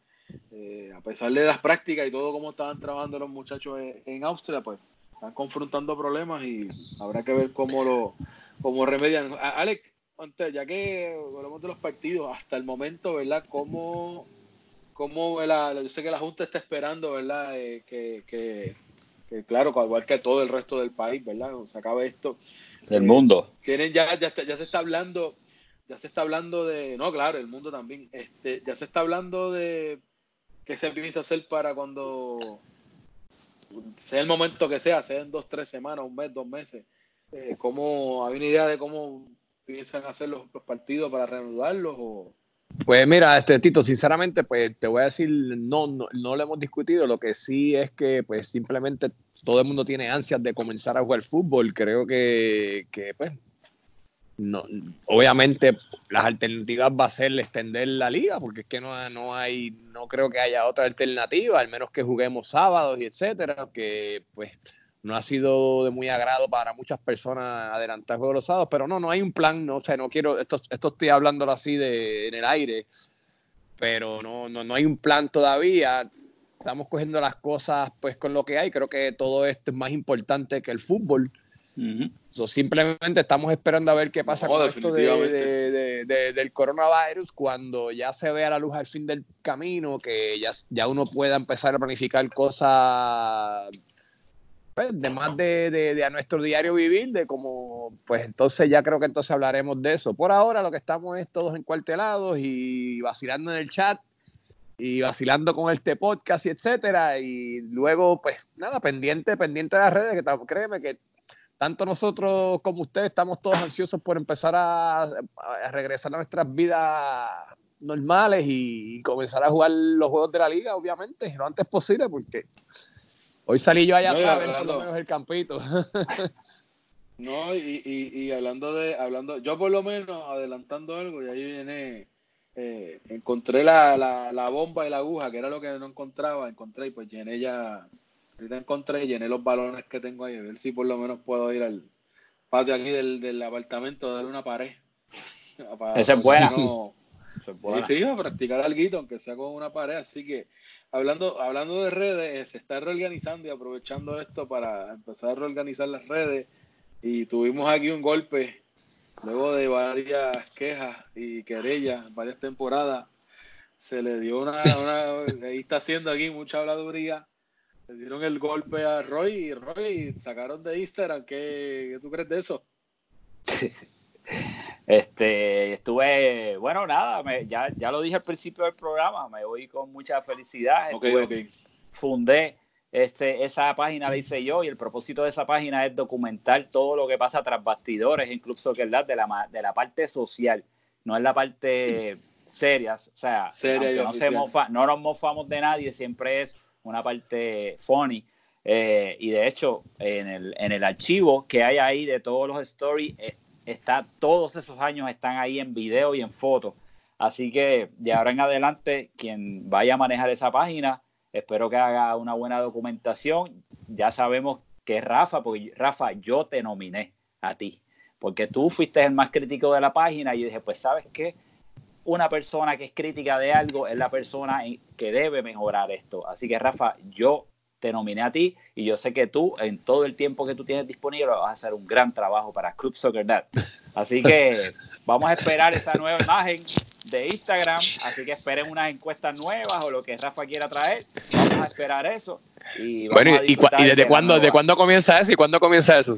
eh, a pesar de las prácticas y todo como estaban trabajando los muchachos en, Austria, pues están confrontando problemas y habrá que ver cómo lo cómo remedian. Alex, ya que hablamos de los partidos, hasta el momento, ¿verdad? ¿Cómo, cómo la, yo sé que la Junta está esperando, ¿verdad? Eh, que, que, que, claro, igual que todo el resto del país, ¿verdad? Cuando se acabe esto. Del mundo. Tienen ya, ya, ya se está hablando, ya se está hablando de, no, claro, el mundo también, este, ya se está hablando de qué se piensa hacer para cuando sea el momento que sea, sea en dos, tres semanas, un mes, dos meses. Eh, ¿cómo, ¿Hay una idea de cómo piensan hacer los, los partidos para reanudarlos o pues mira, este Tito, sinceramente, pues te voy a decir, no, no, no lo hemos discutido. Lo que sí es que, pues simplemente todo el mundo tiene ansias de comenzar a jugar fútbol. Creo que, que pues, no, obviamente las alternativas va a ser extender la liga, porque es que no, no hay, no creo que haya otra alternativa, al menos que juguemos sábados y etcétera, que pues no ha sido de muy agrado para muchas personas adelantar juegos los sábados, pero no, no hay un plan, no sé, no quiero, esto, esto estoy hablándolo así de, en el aire, pero no, no, no hay un plan todavía. Estamos cogiendo las cosas pues con lo que hay. Creo que todo esto es más importante que el fútbol. Simplemente estamos esperando a ver qué pasa con esto de, del coronavirus cuando ya se vea la luz al fin del camino, que ya, ya uno pueda empezar a planificar cosas pues, de más de, a nuestro diario vivir, de como, pues entonces ya creo que entonces hablaremos de eso. Por ahora lo que estamos es todos encuartelados y vacilando en el chat y vacilando con este podcast y etcétera. Y luego, pues nada, pendiente, pendiente de las redes, que créeme que tanto nosotros como ustedes estamos todos ansiosos por empezar a, regresar a nuestras vidas normales y comenzar a jugar los juegos de la liga, obviamente, lo antes posible, porque Hoy salí yo allá atrás, por lo menos el campito. [laughs] no, y, y, hablando de, hablando, yo por lo menos adelantando algo, y ahí viene, eh, encontré la, la, bomba y la aguja, que era lo que no encontraba, encontré y pues llené ya, ahorita encontré y llené los balones que tengo ahí, a ver si por lo menos puedo ir al patio aquí del, del apartamento, darle una pared. [laughs] [laughs] Esa es buena. Sí, a practicar algo, aunque sea con una pared, así que hablando, hablando de redes, eh, se está reorganizando y aprovechando esto para empezar a reorganizar las redes. Y tuvimos aquí un golpe, luego de varias quejas y querellas, varias temporadas. Se le dio una, [laughs] ahí está haciendo aquí mucha habladuría. Le dieron el golpe a Roy y Roy sacaron de Instagram. ¿Qué, qué tú crees de eso? [laughs] Este, estuve, bueno, nada, ya, ya lo dije al principio del programa, me voy con mucha felicidad. Fundé este, esa página, la hice yo, y el propósito de esa página es documentar todo lo que pasa tras bastidores en Club Soccer de la, de la parte social, no es la parte seria, o sea, no, no nos mofamos de nadie, siempre es una parte funny. Eh, y de hecho, en el, en el archivo que hay ahí de todos los stories, está, todos esos años están ahí en video y en foto. Así que de ahora en adelante, quien vaya a manejar esa página, espero que haga una buena documentación. Ya sabemos que Rafa, porque Rafa, yo te nominé a ti, porque tú fuiste el más crítico de la página y yo dije, pues sabes qué, una persona que es crítica de algo es la persona que debe mejorar esto. Así que Rafa, yo te nominé a ti y yo sé que tú, en todo el tiempo que tú tienes disponible, vas a hacer un gran trabajo para Club Soccer Net. Así que vamos a esperar esa nueva imagen de Instagram, así que esperen unas encuestas nuevas o lo que Rafa quiera traer. Vamos a esperar eso. Y bueno, ¿y, desde cuándo, de cuándo comienza eso? ¿Y cuándo comienza eso?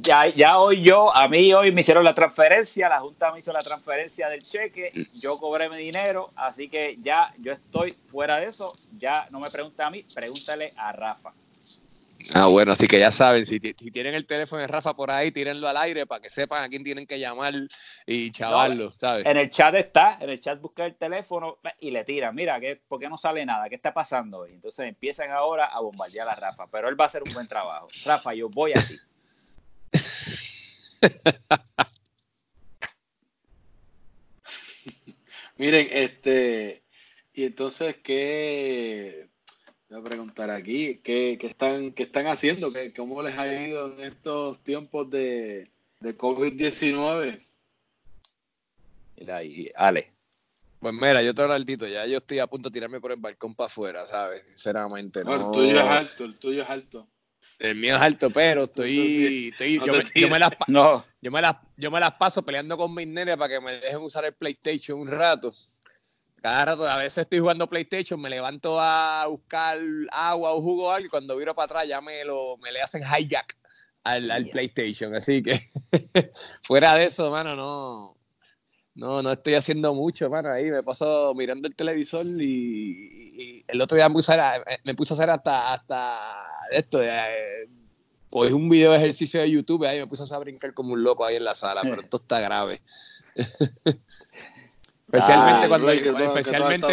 Ya, ya hoy yo, a mí hoy me hicieron la transferencia, la Junta me hizo la transferencia del cheque, yo cobré mi dinero, así que ya yo estoy fuera de eso. Ya no me pregunta a mí, pregúntale a Rafa. Ah, bueno, así que ya saben, si, tienen el teléfono de Rafa por ahí, tírenlo al aire para que sepan a quién tienen que llamar y chavarlo, ¿sabes? En el chat está, en el chat busca el teléfono y le tiran, mira, ¿qué, ¿por qué no sale nada? ¿Qué está pasando hoy? Entonces empiezan ahora a bombardear a Rafa, pero él va a hacer un buen trabajo. Rafa, yo voy a ti. [laughs] Miren, este, y entonces, ¿qué, Voy a preguntar aquí, ¿qué, están, qué están haciendo? ¿Qué, ¿Cómo les ha ido en estos tiempos de, de COVID-19? Mira ahí, Ale. Pues mira, yo te hablo altito, ya yo estoy a punto de tirarme por el balcón para afuera, ¿sabes? Sinceramente. No, el tuyo es alto, el tuyo es alto. El mío es alto, pero estoy. estoy yo, me, yo, me, las, yo, me las, yo me las paso peleando con mis nenes para que me dejen usar el PlayStation un rato. Claro, a veces estoy jugando PlayStation, me levanto a buscar agua o jugo o algo y cuando viro para atrás ya me, lo, me le hacen hijack al, PlayStation. Así que [laughs] fuera de eso, mano, no, no, no estoy haciendo mucho, mano. Ahí me paso mirando el televisor y, el otro día me puse a, me puse a hacer hasta, hasta esto, eh, pues un video de ejercicio de YouTube, ahí me puse a brincar como un loco ahí en la sala, pero esto está grave. [laughs] Especialmente cuando especialmente,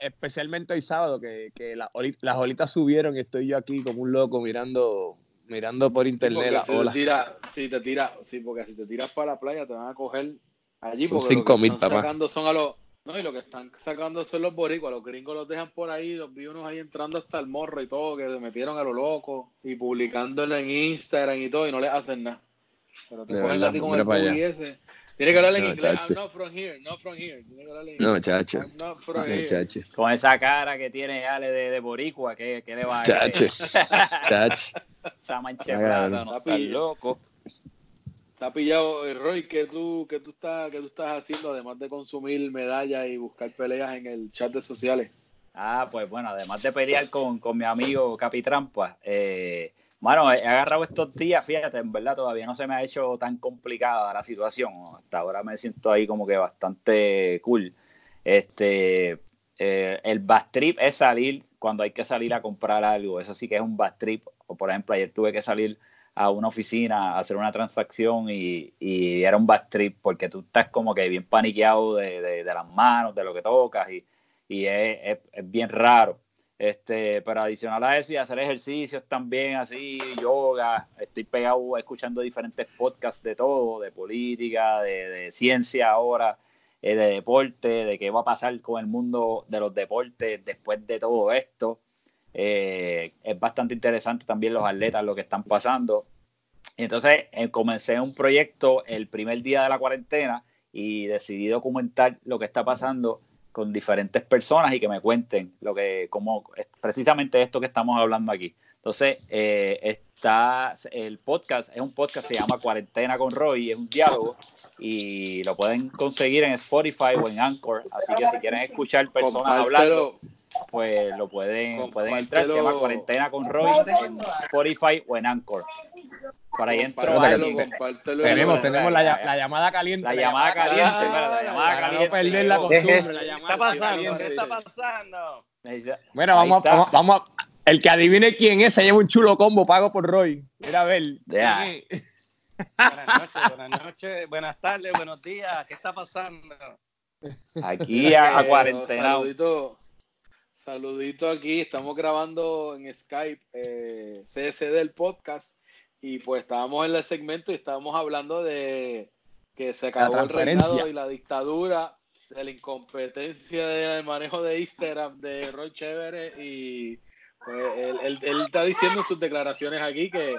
especialmente hoy sábado, que, que las olitas subieron y estoy yo aquí como un loco mirando mirando por internet si Te tira, si te tira, sí, porque si te tiras para la playa te van a coger allí son porque lo que están sacando son a los no, y lo que están sacando son los boricuas, los gringos los dejan por ahí, los vi unos ahí entrando hasta el morro y todo, que se metieron a lo loco y publicándolo en Instagram y todo y no les hacen nada. Pero te cogen a ti con el ese tiene que hablarle en inglés. I'm not from here, not from here. Tiene que hablarle en inglés. No, chacho. I'm not from here. Chacho. Con esa cara que tiene Ale de, de boricua, ¿qué, qué le va a Chacho. [laughs] chacho. Esa mancha plata, no está loco. Está pillado, eh, Roy, ¿qué tú, qué, tú estás, ¿qué tú estás haciendo además de consumir medallas y buscar peleas en el chat de sociales? Ah, pues bueno, además de pelear con, con mi amigo Capitrampa, eh, bueno, he agarrado estos días, fíjate, en verdad todavía no se me ha hecho tan complicada la situación. Hasta ahora me siento ahí como que bastante cool. Este, eh, el bad trip es salir cuando hay que salir a comprar algo. Eso sí que es un bad trip. O por ejemplo, ayer tuve que salir a una oficina a hacer una transacción y, era un bad trip porque tú estás como que bien paniqueado de, las manos, de lo que tocas y, es bien raro. Este, pero adicional a eso y hacer ejercicios también, así, yoga, estoy pegado escuchando diferentes podcasts de todo, de política, de, ciencia ahora, eh, de deporte, de qué va a pasar con el mundo de los deportes después de todo esto. Eh, es bastante interesante también los atletas, lo que están pasando. Entonces eh, comencé un proyecto el primer día de la cuarentena y decidí documentar lo que está pasando con diferentes personas y que me cuenten lo que, como precisamente esto que estamos hablando aquí. Entonces, eh, está el podcast, es un podcast se llama Cuarentena con Roy, es un diálogo y lo pueden conseguir en Spotify o en Anchor. Así que si quieren escuchar personas hablando, pues lo pueden, pueden entrar. Se llama Cuarentena con Roy en Spotify o en Anchor. Por ahí entró alguien. Tenemos, tenemos la, la, llamada caliente. La llamada caliente, la llamada caliente. No perder la costumbre. La llamada ¿Qué está pasando? ¿Qué está pasando? Bueno, vamos, vamos, vamos, el que adivine quién es se lleva un chulo combo pago por Roy. Mira a ver. buenas noches, buenas noches, buenas tardes, buenos días. ¿Qué está pasando? Aquí a, cuarentena. Saludito, saludito aquí. Estamos grabando en Skype eh, CSD del podcast y pues estábamos en el segmento y estábamos hablando de que se acabó el reinado y la dictadura, de la incompetencia del manejo de Instagram de Roy Chévere y pues él, está diciendo en sus declaraciones aquí que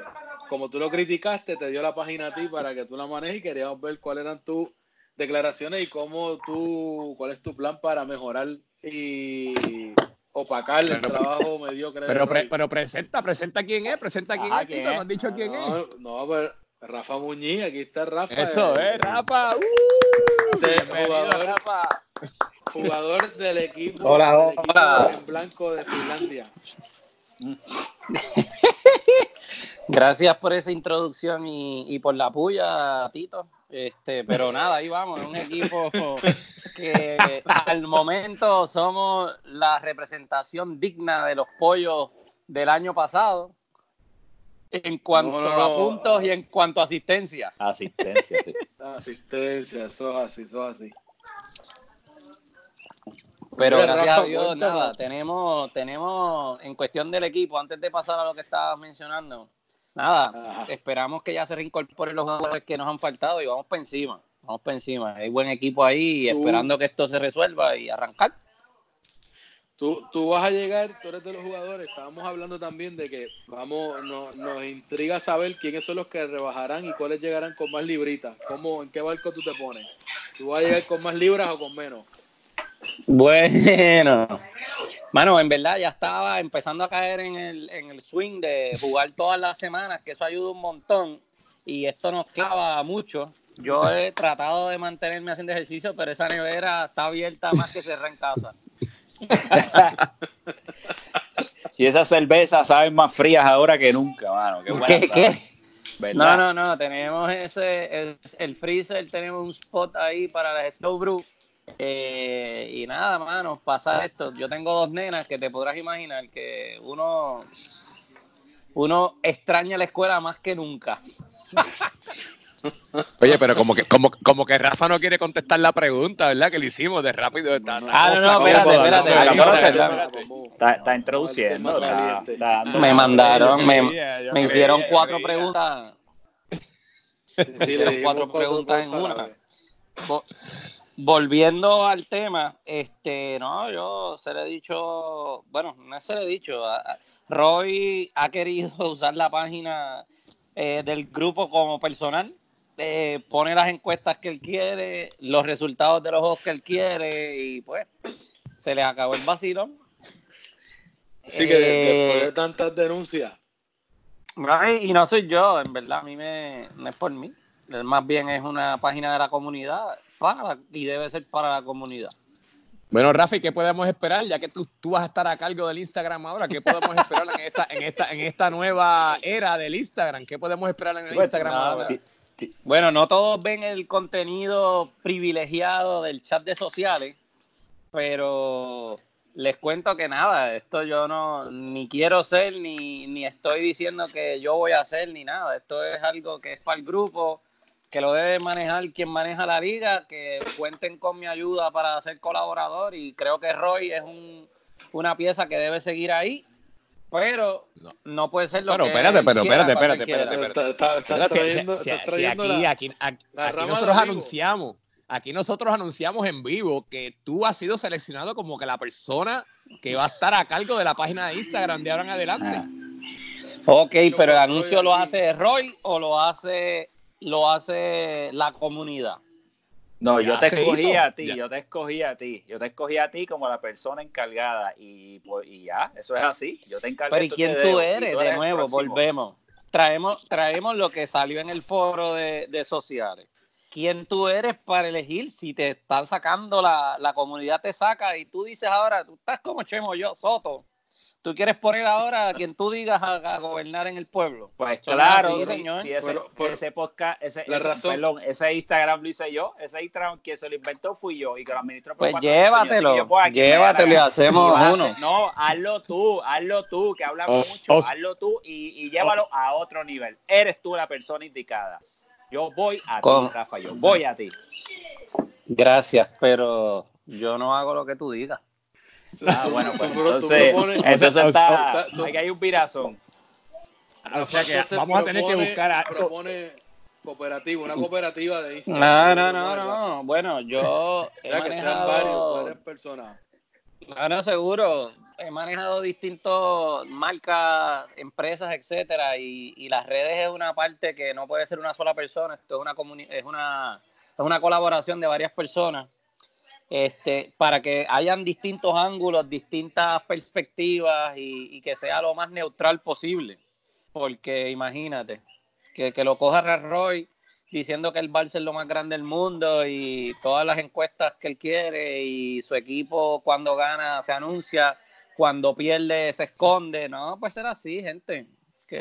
como tú lo criticaste, te dio la página a ti para que tú la manejes y queríamos ver cuáles eran tus declaraciones y cómo tú, cuál es tu plan para mejorar y opacar el trabajo mediocre. Pero, pero presenta, presenta quién es, presenta quién es, ¿No han dicho quién es. No, pero Rafa Muñiz, aquí está Rafa. Eso, eh, Rafa. Uh, jugador, Rafa. Jugador del equipo, hola, hola. en blanco de Finlandia. [laughs] Gracias por esa introducción y, y, por la puya, Tito. Este, pero nada, ahí vamos, un equipo que al momento somos la representación digna de los pollos del año pasado en cuanto a puntos y en cuanto a asistencia. Asistencia, sí. [laughs] Asistencia, eso así, eso así. Pero gracias a Dios, nada, tenemos, tenemos, en cuestión del equipo, antes de pasar a lo que estabas mencionando, nada, esperamos que ya se reincorporen los jugadores que nos han faltado y vamos para encima, vamos para encima. Hay buen equipo ahí esperando que esto se resuelva y arrancar. Tú, tú vas a llegar, tú eres de los jugadores, estábamos hablando también de que vamos, nos intriga saber quiénes son los que rebajarán y cuáles llegarán con más libritas. ¿Cómo, ¿En qué barco tú te pones? ¿Tú vas a llegar con más libras o con menos? Bueno, mano, en verdad ya estaba empezando a caer en el, en el swing de jugar todas las semanas, que eso ayuda un montón y esto nos clava mucho. Yo he tratado de mantenerme haciendo ejercicio, pero esa nevera está abierta más que cerrar en casa. [laughs] y esas cervezas saben más frías ahora que nunca, mano. Qué, ¿Qué, No, no, no. Tenemos ese, el, freezer, tenemos un spot ahí para la Snow Brew. Eh, y nada, mano, pasa esto. Yo tengo dos nenas que te podrás imaginar que uno, uno extraña la escuela más que nunca. [laughs] Oye, pero como que, como, como que Rafa no quiere contestar la pregunta, ¿verdad? Que le hicimos de rápido. Está, ah, no, no, espérate, espérate. Está, introduciendo. me mandaron, me, me hicieron cuatro preguntas. Me hicieron cuatro preguntas en una. Volviendo al tema, este, no, yo se le he dicho, bueno, no se le he dicho, Roy ha querido [laughs] usar la página eh, del grupo como personal eh, pone las encuestas que él quiere, los resultados de los juegos que él quiere y pues se le acabó el vacilón. Así que después de eh, tantas denuncias. Y no soy yo, en verdad, a mí me, no es por mí. Más bien es una página de la comunidad para, y debe ser para la comunidad. Bueno, Rafi, ¿qué podemos esperar? Ya que tú, tú, vas a estar a cargo del Instagram ahora, ¿qué podemos esperar en esta, en esta, en esta nueva era del Instagram? ¿Qué podemos esperar en el Instagram ahora? Bueno, no todos ven el contenido privilegiado del chat de sociales, pero les cuento que nada, esto yo no ni quiero ser, ni, ni estoy diciendo que yo voy a hacer, ni nada. Esto es algo que es para el grupo, que lo debe manejar quien maneja la liga, que cuenten con mi ayuda para ser colaborador y creo que Roy es un, una pieza que debe seguir ahí pero no, puede ser lo pero, que espérate, pero espérate, espérate, espérate, aquí, aquí, nosotros anunciamos, aquí nosotros anunciamos en vivo que tú has sido seleccionado como que la persona que va a estar a cargo de la página de Instagram de ahora en adelante. Ah. Ok, pero el anuncio lo hace Roy o lo hace lo hace la comunidad. No, yo te escogí a ti, yo te escogí a ti, yo te escogí a ti como la persona encargada y, pues, y ya, eso es así, yo te encargo. Pero ¿y quién tú eres? de nuevo, volvemos. Traemos, traemos lo que salió en el foro de, de, sociales. ¿Quién tú eres para elegir si te están sacando la, la comunidad te saca y tú dices ahora, tú estás como Chemo yo, Soto, ¿Tú quieres poner ahora a quien tú digas a, gobernar en el pueblo? Pues claro, señor. Si ese, ese, podcast, ese, perdón, ese Instagram lo hice yo, ese Instagram que se lo inventó fui yo y que lo administró Pues llévatelo, llévatelo y hacemos uno. No, hazlo tú, hazlo tú, que hablamos mucho, hazlo tú y, llévalo a otro nivel. Eres tú la persona indicada. Yo voy a ti, Rafa, yo voy a ti. Gracias, pero yo no hago lo que tú digas. Ah, bueno, pues entonces, eso está, aquí hay un pirazón. O sea que vamos a tener que buscar a, propone cooperativa, una cooperativa de Instagram. No, no, no, no. Bueno, yo [laughs] he manejado... que sean varios, varias personas. Claro, seguro. He manejado distintos marcas, empresas, etcétera, y, y, las redes es una parte que no puede ser una sola persona. Esto es una es una es una colaboración de varias personas este, para que hayan distintos ángulos, distintas perspectivas y, que sea lo más neutral posible. Porque imagínate, que, lo coja Roy diciendo que el Barça es lo más grande del mundo y todas las encuestas que él quiere y su equipo cuando gana se anuncia, cuando pierde se esconde. No, pues será así, gente que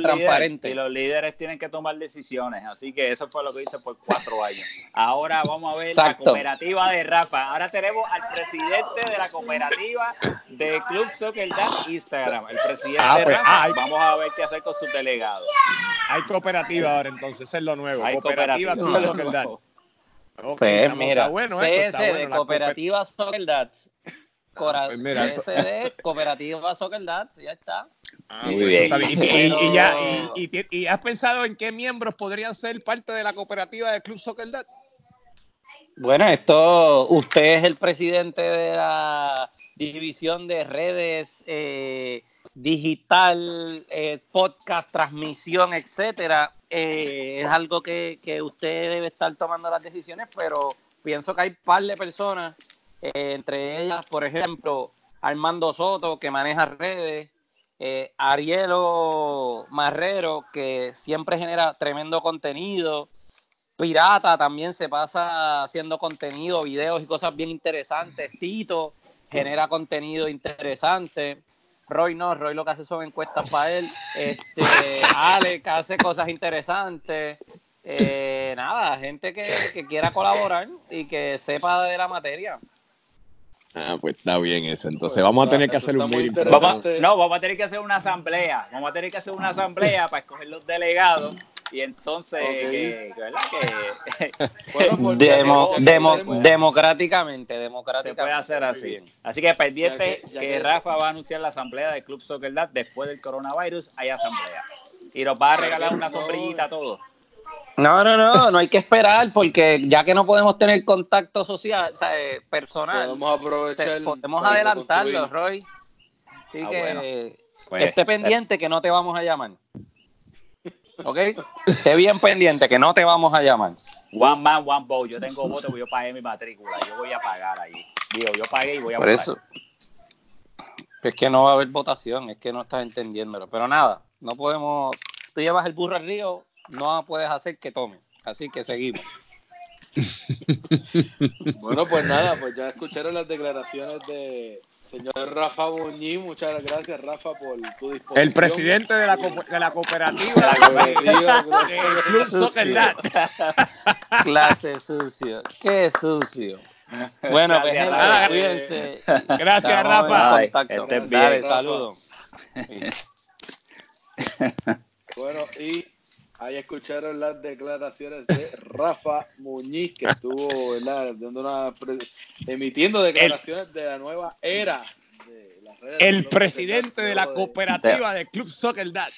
transparente. y los líderes tienen que tomar decisiones. Así que eso fue lo que hice por cuatro años. Ahora vamos a ver la cooperativa de Rafa. Ahora tenemos al presidente de la cooperativa de Club Soccer Dance Instagram. El presidente ah, pues, Rafa. vamos a ver qué hacer con sus delegados. Hay cooperativa ahora entonces, es lo nuevo. Hay cooperativa, Club Soccer Dance. pues mira, bueno, CS de Cooperativa Soccer Cora pues Cooperativa Soccer Dance, ya está. Ah, Muy bien. Y, ya, y, has pensado en qué miembros podrían ser parte de la cooperativa del Club Soccer Dance? Bueno, esto, usted es el presidente de la división de redes eh, digital, eh, podcast, transmisión, etcétera. Eh, es algo que, que usted debe estar tomando las decisiones, pero pienso que hay un par de personas eh, entre ellas, por ejemplo, Armando Soto, que maneja redes, eh, Arielo Marrero, que siempre genera tremendo contenido, Pirata también se pasa haciendo contenido, videos y cosas bien interesantes. Tito genera contenido interesante. Roy no, Roy lo que hace son encuestas para él. Este, Alex hace cosas interesantes. Eh, nada, gente que, quiera colaborar y que sepa de la materia. Ah, pues está bien eso. Entonces vamos a tener que hacer un meeting. no, vamos a tener que hacer una asamblea. Vamos a tener que hacer una asamblea para escoger los delegados. Y entonces, ¿verdad? [laughs] democráticamente, democráticamente. Se puede hacer así. Así que pendiente que, Rafa va a anunciar la asamblea del Club Soccer después del coronavirus. Hay asamblea. Y nos va a regalar una sombrillita a todos. No, no, no, no hay que esperar porque ya que no podemos tener contacto social, o sea, eh, personal, podemos aprovechar. Podemos adelantarlo, Roy. Así ah, que pues, esté pendiente que no te vamos a llamar. ¿Ok? [laughs] Esté bien pendiente que no te vamos a llamar. One man, one vote. Yo tengo voto porque yo pagué mi matrícula. Yo voy a pagar ahí. Digo, yo pagué y voy a Por eso. Es que no va a haber votación, es que no estás entendiéndolo. Pero nada, no podemos. Tú llevas el burro al río, no puedes hacer que tome. Así que seguimos. [laughs] bueno, pues nada, pues ya escucharon las declaraciones de señor Rafa Muñiz. Muchas gracias, Rafa, por tu disposición. El presidente de la, de la cooperativa, del [laughs] Club Soccer [laughs] Clase sucio. Qué sucio. Bueno, pues cuídense. Gracias, Rafa. Dale, saludos. bueno, y Ahí escucharon las declaraciones de Rafa Muñiz, que estuvo Dando una, emitiendo declaraciones de la nueva era. De las redes el presidente de la cooperativa de, Club Soccer Dad.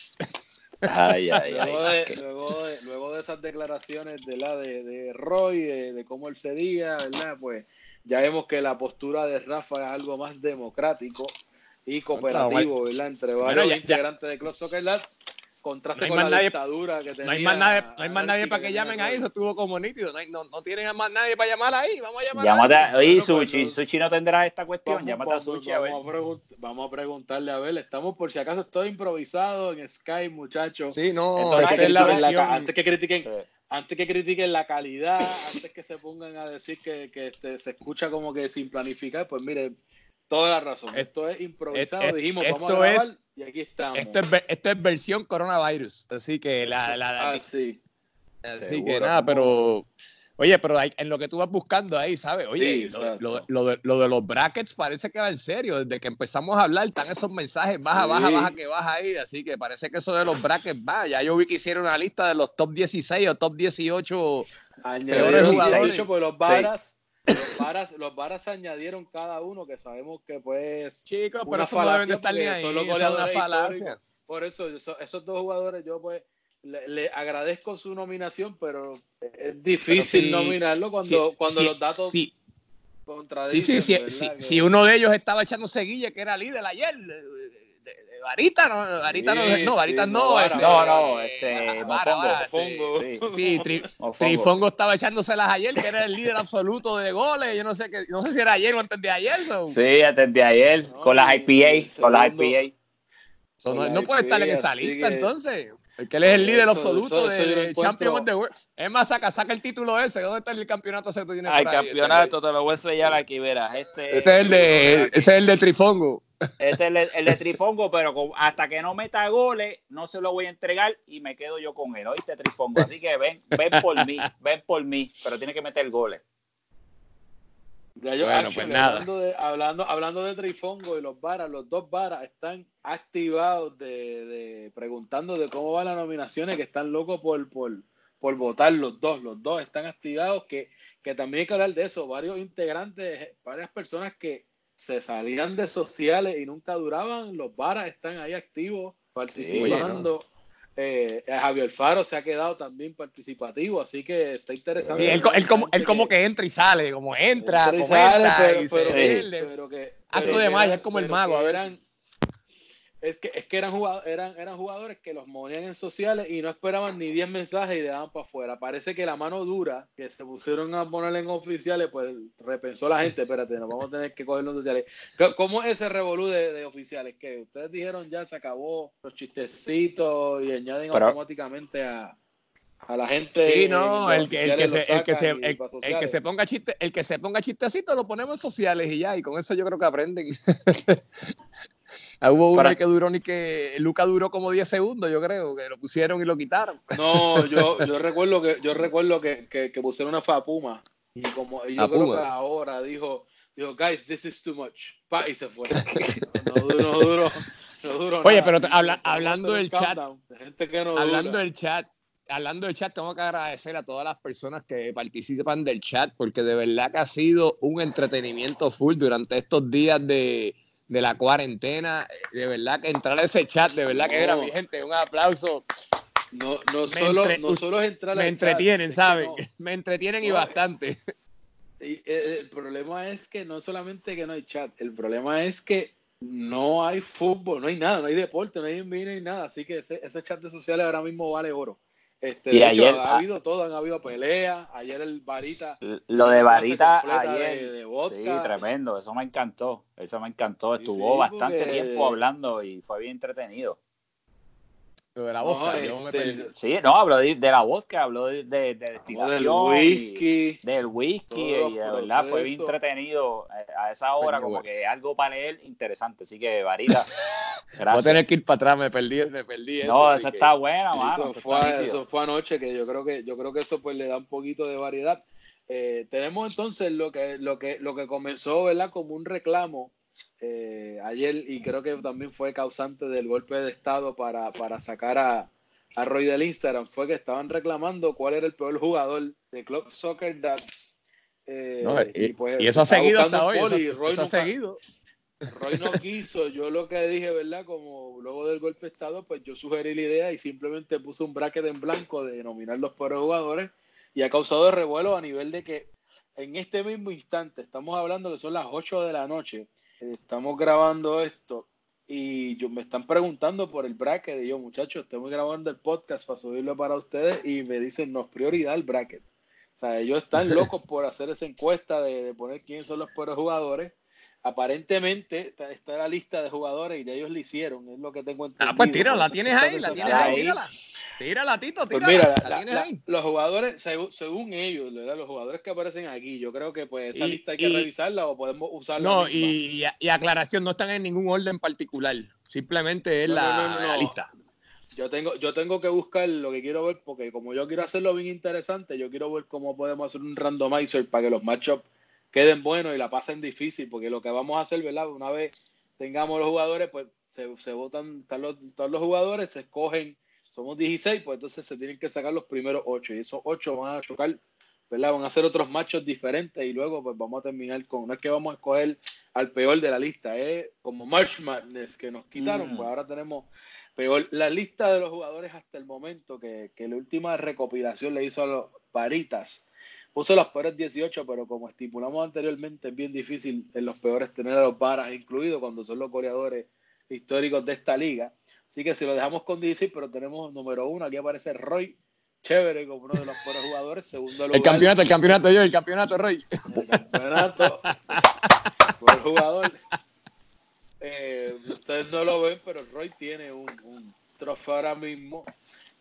Ay, ay, luego, de, luego, de, luego, de, esas declaraciones de la de, Roy, de, cómo él se diga, ¿verdad? Pues ya vemos que la postura de Rafa es algo más democrático y cooperativo, ¿verdad? Entre varios integrantes de Club Soccer Dad contraste con la nadie, dictadura que tenía. No hay más nadie, no hay más nadie para que, llamen ahí, eso estuvo como nítido. No, no, tienen más nadie para llamar ahí, vamos a llamar Llámate a, oye, Suchi, Suchi no tendrá esta cuestión, llámate a Suchi a ver. Vamos a, preguntarle a ver, estamos por si acaso estoy improvisado en Skype, muchachos. Sí, no, antes, que la la, antes que critiquen, antes que critiquen la calidad, antes que se pongan a decir que, que este, se escucha como que sin planificar, pues mire, toda la razón. Esto es improvisado, dijimos, vamos a grabar. Es, y aquí estamos. Esto es, esto es versión coronavirus. Así que la. la, ah, sí. Así que nada, pero. Oye, pero en lo que tú vas buscando ahí, ¿sabes? Oye, lo, lo, de, lo, de, los brackets parece que va en serio. Desde que empezamos a hablar, están esos mensajes, baja, baja, baja, que baja ahí. Así que parece que eso de los brackets va. Ya yo vi que hicieron una lista de los top 16 o top 18 peores jugadores. pues los varas los varas, los varas añadieron cada uno que sabemos que pues chicos pero eso no deben de estar ni ahí una por eso esos, dos jugadores yo pues le, agradezco su nominación pero es difícil nominarlo cuando, cuando los datos sí. contradicen sí, sí, sí, si uno de ellos estaba echando seguilla que era líder ayer Varita, no, Varita no, no, Varita no, este, no, no, este, Mofongo, sí, Trifongo estaba echándoselas ayer, que era el líder absoluto de goles, yo no sé qué, no sé si era ayer o antes de ayer. Sí, antes de ayer, con las IPA, con las IPA. no, puede estar en esa lista, entonces. Que él es el líder absoluto de Champions of the World. Es más, saca, saca el título ese. ¿Dónde está el campeonato ese que tú tienes El campeonato, te lo voy a enseñar aquí, verás. Este, este, es el de, ese es el de Trifongo. Este es el, de Trifongo, pero hasta que no meta goles, no se lo voy a entregar y me quedo yo con él. ¿Oíste, Trifongo? Así que ven, ven por mí, ven por mí, pero tiene que meter goles. bueno, pues nada. Hablando de, hablando, de Trifongo y los varas, los dos varas están activados de, preguntando de cómo van las nominaciones, que están locos por, por, por votar los dos. Los dos están activados, que, que también hay que hablar de eso. Varios integrantes, varias personas que se salían de sociales y nunca duraban. Los varas están ahí activos, participando. Eh, Javier Faro se ha quedado también participativo, así que está interesante. Sí, él, como, él como que entra y sale, como entra, entra y sale, pero, que, acto de magia, es como el mago. A ver es que, es que eran, jugadores, eran, eran jugadores que los movían en sociales y no esperaban ni 10 mensajes y le daban para afuera. Parece que la mano dura que se pusieron a poner en oficiales, pues repensó la gente, espérate, nos vamos a tener que coger los sociales. ¿Cómo es ese revolú de, oficiales? Que ustedes dijeron ya se acabó los chistecitos y añaden automáticamente a, a la gente. Sí, no, el que, el que, se, el, que se, el, que se ponga chiste, el que se ponga chistecito lo ponemos en sociales y ya, y con eso yo creo que aprenden. [laughs] Hubo uno que duró ni que Luca duró como 10 segundos, yo creo, que lo pusieron y lo quitaron. No, yo, yo recuerdo que yo recuerdo que, que, pusieron una Fapuma y como yo creo que ahora dijo, dijo, guys, this is too much. Pa, y se fue. [laughs] No duró, no duró, no duró Oye, pero hablando del chat, hablando del chat, hablando del chat, tengo que agradecer a todas las personas que participan del chat, porque de verdad que ha sido un entretenimiento full durante estos días de, la cuarentena. De verdad que entrar a ese chat, de verdad que era mi gente, un aplauso. No, no, solo, no solo es entrar Me entretienen, ¿saben? [laughs] me entretienen y bastante. el problema es que no solamente que no hay chat, el problema es que no hay fútbol, no hay nada, no hay deporte, no hay envío, no hay nada. Así que ese, ese chat de sociales ahora mismo vale oro. Este, y ayer, ha habido todo, han habido peleas. Ayer el Varita. Lo de Varita ayer. sí, tremendo. Eso me encantó. Eso me encantó. Estuvo bastante tiempo hablando y fue bien entretenido de la vodka, este, Sí, no, habló de, la vodka, habló de, de, destilación. del whisky. del whisky, y de verdad fue bien entretenido eh, a esa hora, como que algo para él interesante. Así que, Varita, [laughs] gracias. Voy a tener que ir para atrás, me perdí, me perdí. No, esa está buena, mano. Eso, fue, eso fue anoche, que yo creo que, yo creo que eso pues le da un poquito de variedad. Eh, tenemos entonces lo que, lo que, lo que comenzó, ¿verdad? Como un reclamo eh, ayer y creo que también fue causante del golpe de Estado para, para sacar a, a, Roy del Instagram fue que estaban reclamando cuál era el peor jugador de Club Soccer Dats. Eh, y, pues, eso ha seguido hasta hoy. Roy no, ha seguido. Roy no [laughs] quiso, yo lo que dije, ¿verdad? Como luego del golpe de Estado, pues yo sugerí la idea y simplemente puse un bracket en blanco de denominar los peores jugadores y ha causado revuelo a nivel de que en este mismo instante, estamos hablando que son las 8 de la noche, estamos grabando esto y yo, me están preguntando por el bracket y yo, muchachos, estamos grabando el podcast para subirlo para ustedes y me dicen, no, prioridad el bracket. O sea, ellos están [laughs] locos por hacer esa encuesta de, poner quiénes son los peores jugadores. Aparentemente está, la lista de jugadores y de ellos lo hicieron, es lo que tengo entendido. Ah, pues tírala, la tienes ahí, la tienes ahí, tírala. Tírala, Tito, pues tírala. Pues mira, los jugadores, según, ellos, los jugadores que aparecen aquí, yo creo que pues esa lista hay que revisarla o podemos usarla. No, y, y, aclaración, no están en ningún orden particular, simplemente es la, lista. Yo tengo, yo tengo que buscar lo que quiero ver, porque como yo quiero hacerlo bien interesante, yo quiero ver cómo podemos hacer un randomizer para que los matchups queden buenos y la pasen difícil, porque lo que vamos a hacer, ¿verdad? Una vez tengamos los jugadores, pues se, se votan todos los jugadores, se escogen somos 16, pues entonces se tienen que sacar los primeros 8 y esos 8 van a chocar, ¿verdad? Van a hacer otros machos diferentes y luego pues vamos a terminar con, no es que vamos a escoger al peor de la lista, es como March Madness que nos quitaron, mm. pues ahora tenemos peor. La lista de los jugadores hasta el momento que, que la última recopilación le hizo a los Paritas, puso los peores 18, pero como estipulamos anteriormente, es bien difícil en los peores tener a los Varas incluidos cuando son los goleadores históricos de esta liga. Así que si lo dejamos con 16, pero tenemos número uno, aquí aparece Roy Chévere como uno de los buenos jugadores. Segundo lugar. El campeonato, el campeonato yo, el campeonato Roy. El campeonato. buen jugador. Eh, ustedes no lo ven, pero Roy tiene un, trofeo ahora mismo.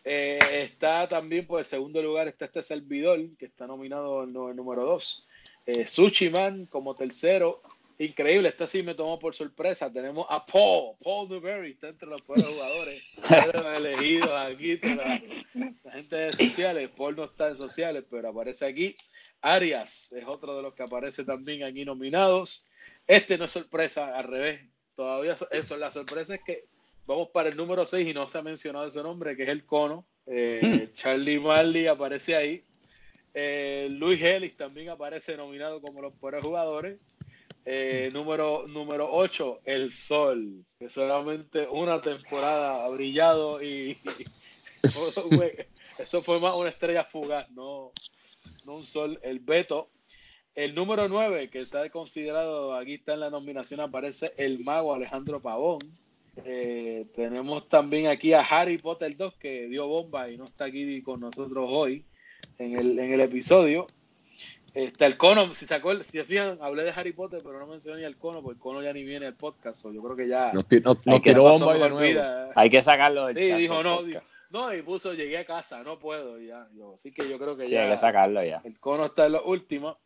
Eh, está también por el segundo lugar, está este servidor, que está nominado en el número 2. Eh, Sushiman como tercero. Increíble, esta sí me tomó por sorpresa. Tenemos a Paul, Paul Newberry, está entre los buenos jugadores elegidos aquí, la, gente de sociales. Paul no está en sociales, pero aparece aquí. Arias es otro de los que aparece también aquí nominados. Este no es sorpresa, al revés. Todavía eso, la sorpresa es que vamos para el número 6 y no se ha mencionado ese nombre, que es el cono. Eh, hmm. Charlie Marley aparece ahí. Eh, Luis Ellis también aparece nominado como los peores jugadores. Eh, número, número 8, El Sol, que solamente una temporada ha brillado y, [laughs] eso fue más una estrella fugaz, no, no un sol. El Beto, el número 9, que está considerado, aquí está en la nominación, aparece el mago Alejandro Pavón. Eh, tenemos también aquí a Harry Potter 2, que dio bomba y no está aquí con nosotros hoy en el, en el episodio. Está el cono, si se acuerdan, si se fijan, hablé de Harry Potter, pero no mencioné ni al cono, porque el cono ya ni viene al podcast. yo creo que ya. Nos, tiró bomba Hay que sacarlo del Sí, dijo no, No, y puso, llegué a casa, no puedo ya. Yo, así que yo creo que Sí, ya. hay que sacarlo ya. El cono está en los últimos.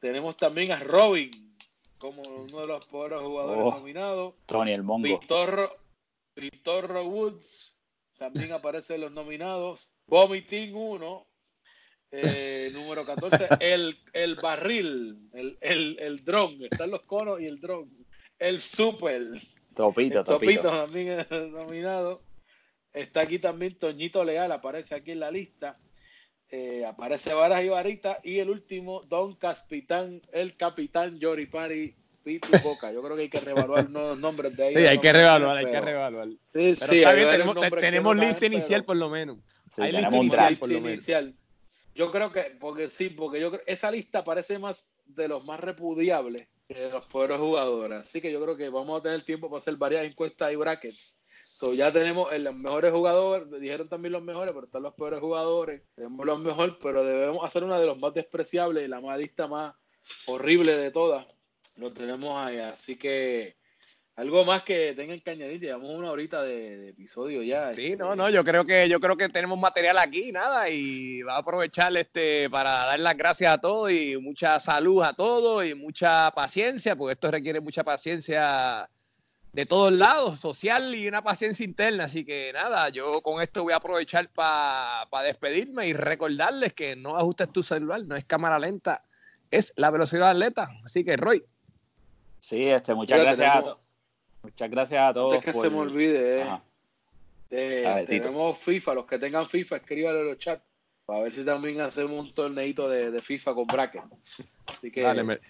Tenemos también a Robin como uno de los pobres jugadores Oh. nominados. Tony el Mongo. Vitorro, Vitorro Woods también aparece en los nominados. Vomiting 1. Eh, número 14, el, el barril, el, el, el dron, están los conos y el dron. El super, Topito, el topito topito. también es nominado. Está aquí también Toñito Leal, aparece aquí en la lista. Eh, aparece Varas y Varita. Y el último, Don Caspitán, el capitán Yoripari Pitu Boca. Yo creo que hay que reevaluar los nombres de ahí. Sí, hay que reevaluar, hay que reevaluar. Sí, Pero sí, está bien, tenemos, tenemos lista inicial pero- por lo menos. Sí, Hay lista un inicial draft. por lo lista menos. inicial. Yo creo que, porque sí, porque yo creo esa lista parece más de los más repudiables de los fueros jugadores. Así que yo creo que vamos a tener tiempo para hacer varias encuestas y brackets. So, ya tenemos en los mejores jugadores, dijeron también los mejores, pero están los peores jugadores. Tenemos los mejores, pero debemos hacer una de los más despreciables y la más lista más horrible de todas. Lo tenemos ahí. Así que algo más que tengan que añadir. Llevamos una horita de, de episodio ya. Sí, este, no, no, yo creo que yo creo que tenemos material aquí, nada, y va a aprovechar este para dar las gracias a todos y mucha salud a todos y mucha paciencia, porque esto requiere mucha paciencia de todos lados, social y una paciencia interna. Así que nada, yo con esto voy a aprovechar para despedirme y recordarles que no ajustes tu celular, no es cámara lenta, es la velocidad atleta. Así que Roy, Sí, este, muchas gracias a todos. Muchas gracias a todos. Antes que por- se me olvide, eh, eh, tenemos FIFA, los que tengan FIFA, escríbanlo en los chats para ver si también hacemos un torneito de, de FIFA con bracket. Así que dale, me-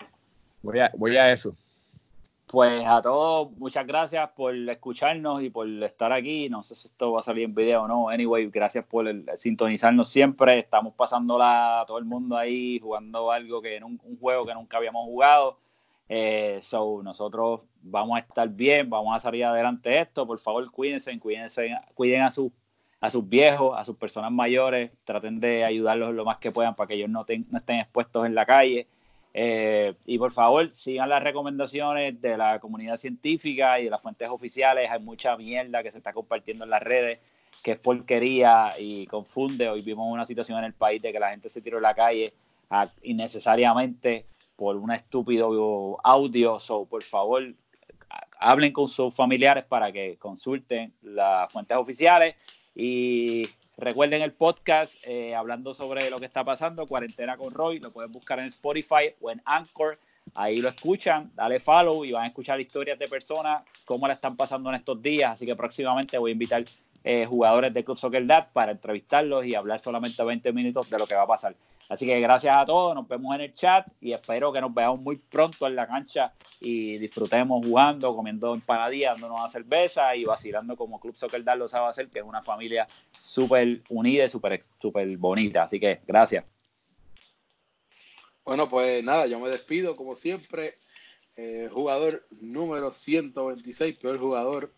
voy, a, voy a eso. Pues a todos, muchas gracias por escucharnos y por estar aquí. No sé si esto va a salir en video o no. Anyway, gracias por el- sintonizarnos siempre. Estamos pasándola todo el mundo ahí jugando algo que nun- un juego que nunca habíamos jugado. Eh, so, nosotros vamos a estar bien, vamos a salir adelante de esto. Por favor, cuídense, cuídense, cuiden a sus a sus viejos, a sus personas mayores, traten de ayudarlos lo más que puedan para que ellos no, ten- no estén expuestos en la calle. Eh, y por favor, sigan las recomendaciones de la comunidad científica y de las fuentes oficiales. Hay mucha mierda que se está compartiendo en las redes, que es porquería y confunde. Hoy vimos una situación en el país de que la gente se tiró en la calle a- innecesariamente por un estúpido audio. So, por favor, ha- hablen con sus familiares para que consulten las fuentes oficiales y recuerden el podcast eh, hablando sobre lo que está pasando, Cuarentena con Roy, lo pueden buscar en Spotify o en Anchor. Ahí lo escuchan, dale follow y van a escuchar historias de personas, cómo la están pasando en estos días. Así que próximamente voy a invitar eh, jugadores de Club Soccer Dad para entrevistarlos y hablar solamente 20 minutos de lo que va a pasar. Así que gracias a todos, nos vemos en el chat y espero que nos veamos muy pronto en la cancha y disfrutemos jugando, comiendo empanadillas, dándonos una cerveza y vacilando como Club Soccer Dad lo sabe hacer, que es una familia súper unida y súper súper bonita. Así que gracias. Bueno, pues nada, yo me despido como siempre. Eh, jugador número 126, peor jugador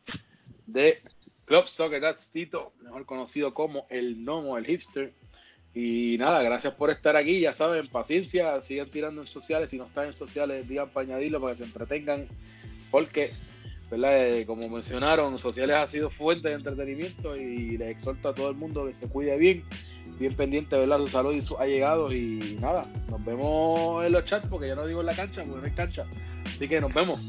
de Club Soccer That's Tito, mejor conocido como el Nomo, el hipster. Y nada, gracias por estar aquí. Ya saben, paciencia, sigan tirando en sociales. Si no están en sociales, digan para añadirlo para que se entretengan. Porque, ¿verdad? Eh, como mencionaron, sociales ha sido fuente de entretenimiento y les exhorto a todo el mundo que se cuide bien bien pendiente ¿verdad? su salud y sus allegados y nada, nos vemos en los chats porque ya no digo en la cancha porque no hay cancha. Así que nos vemos.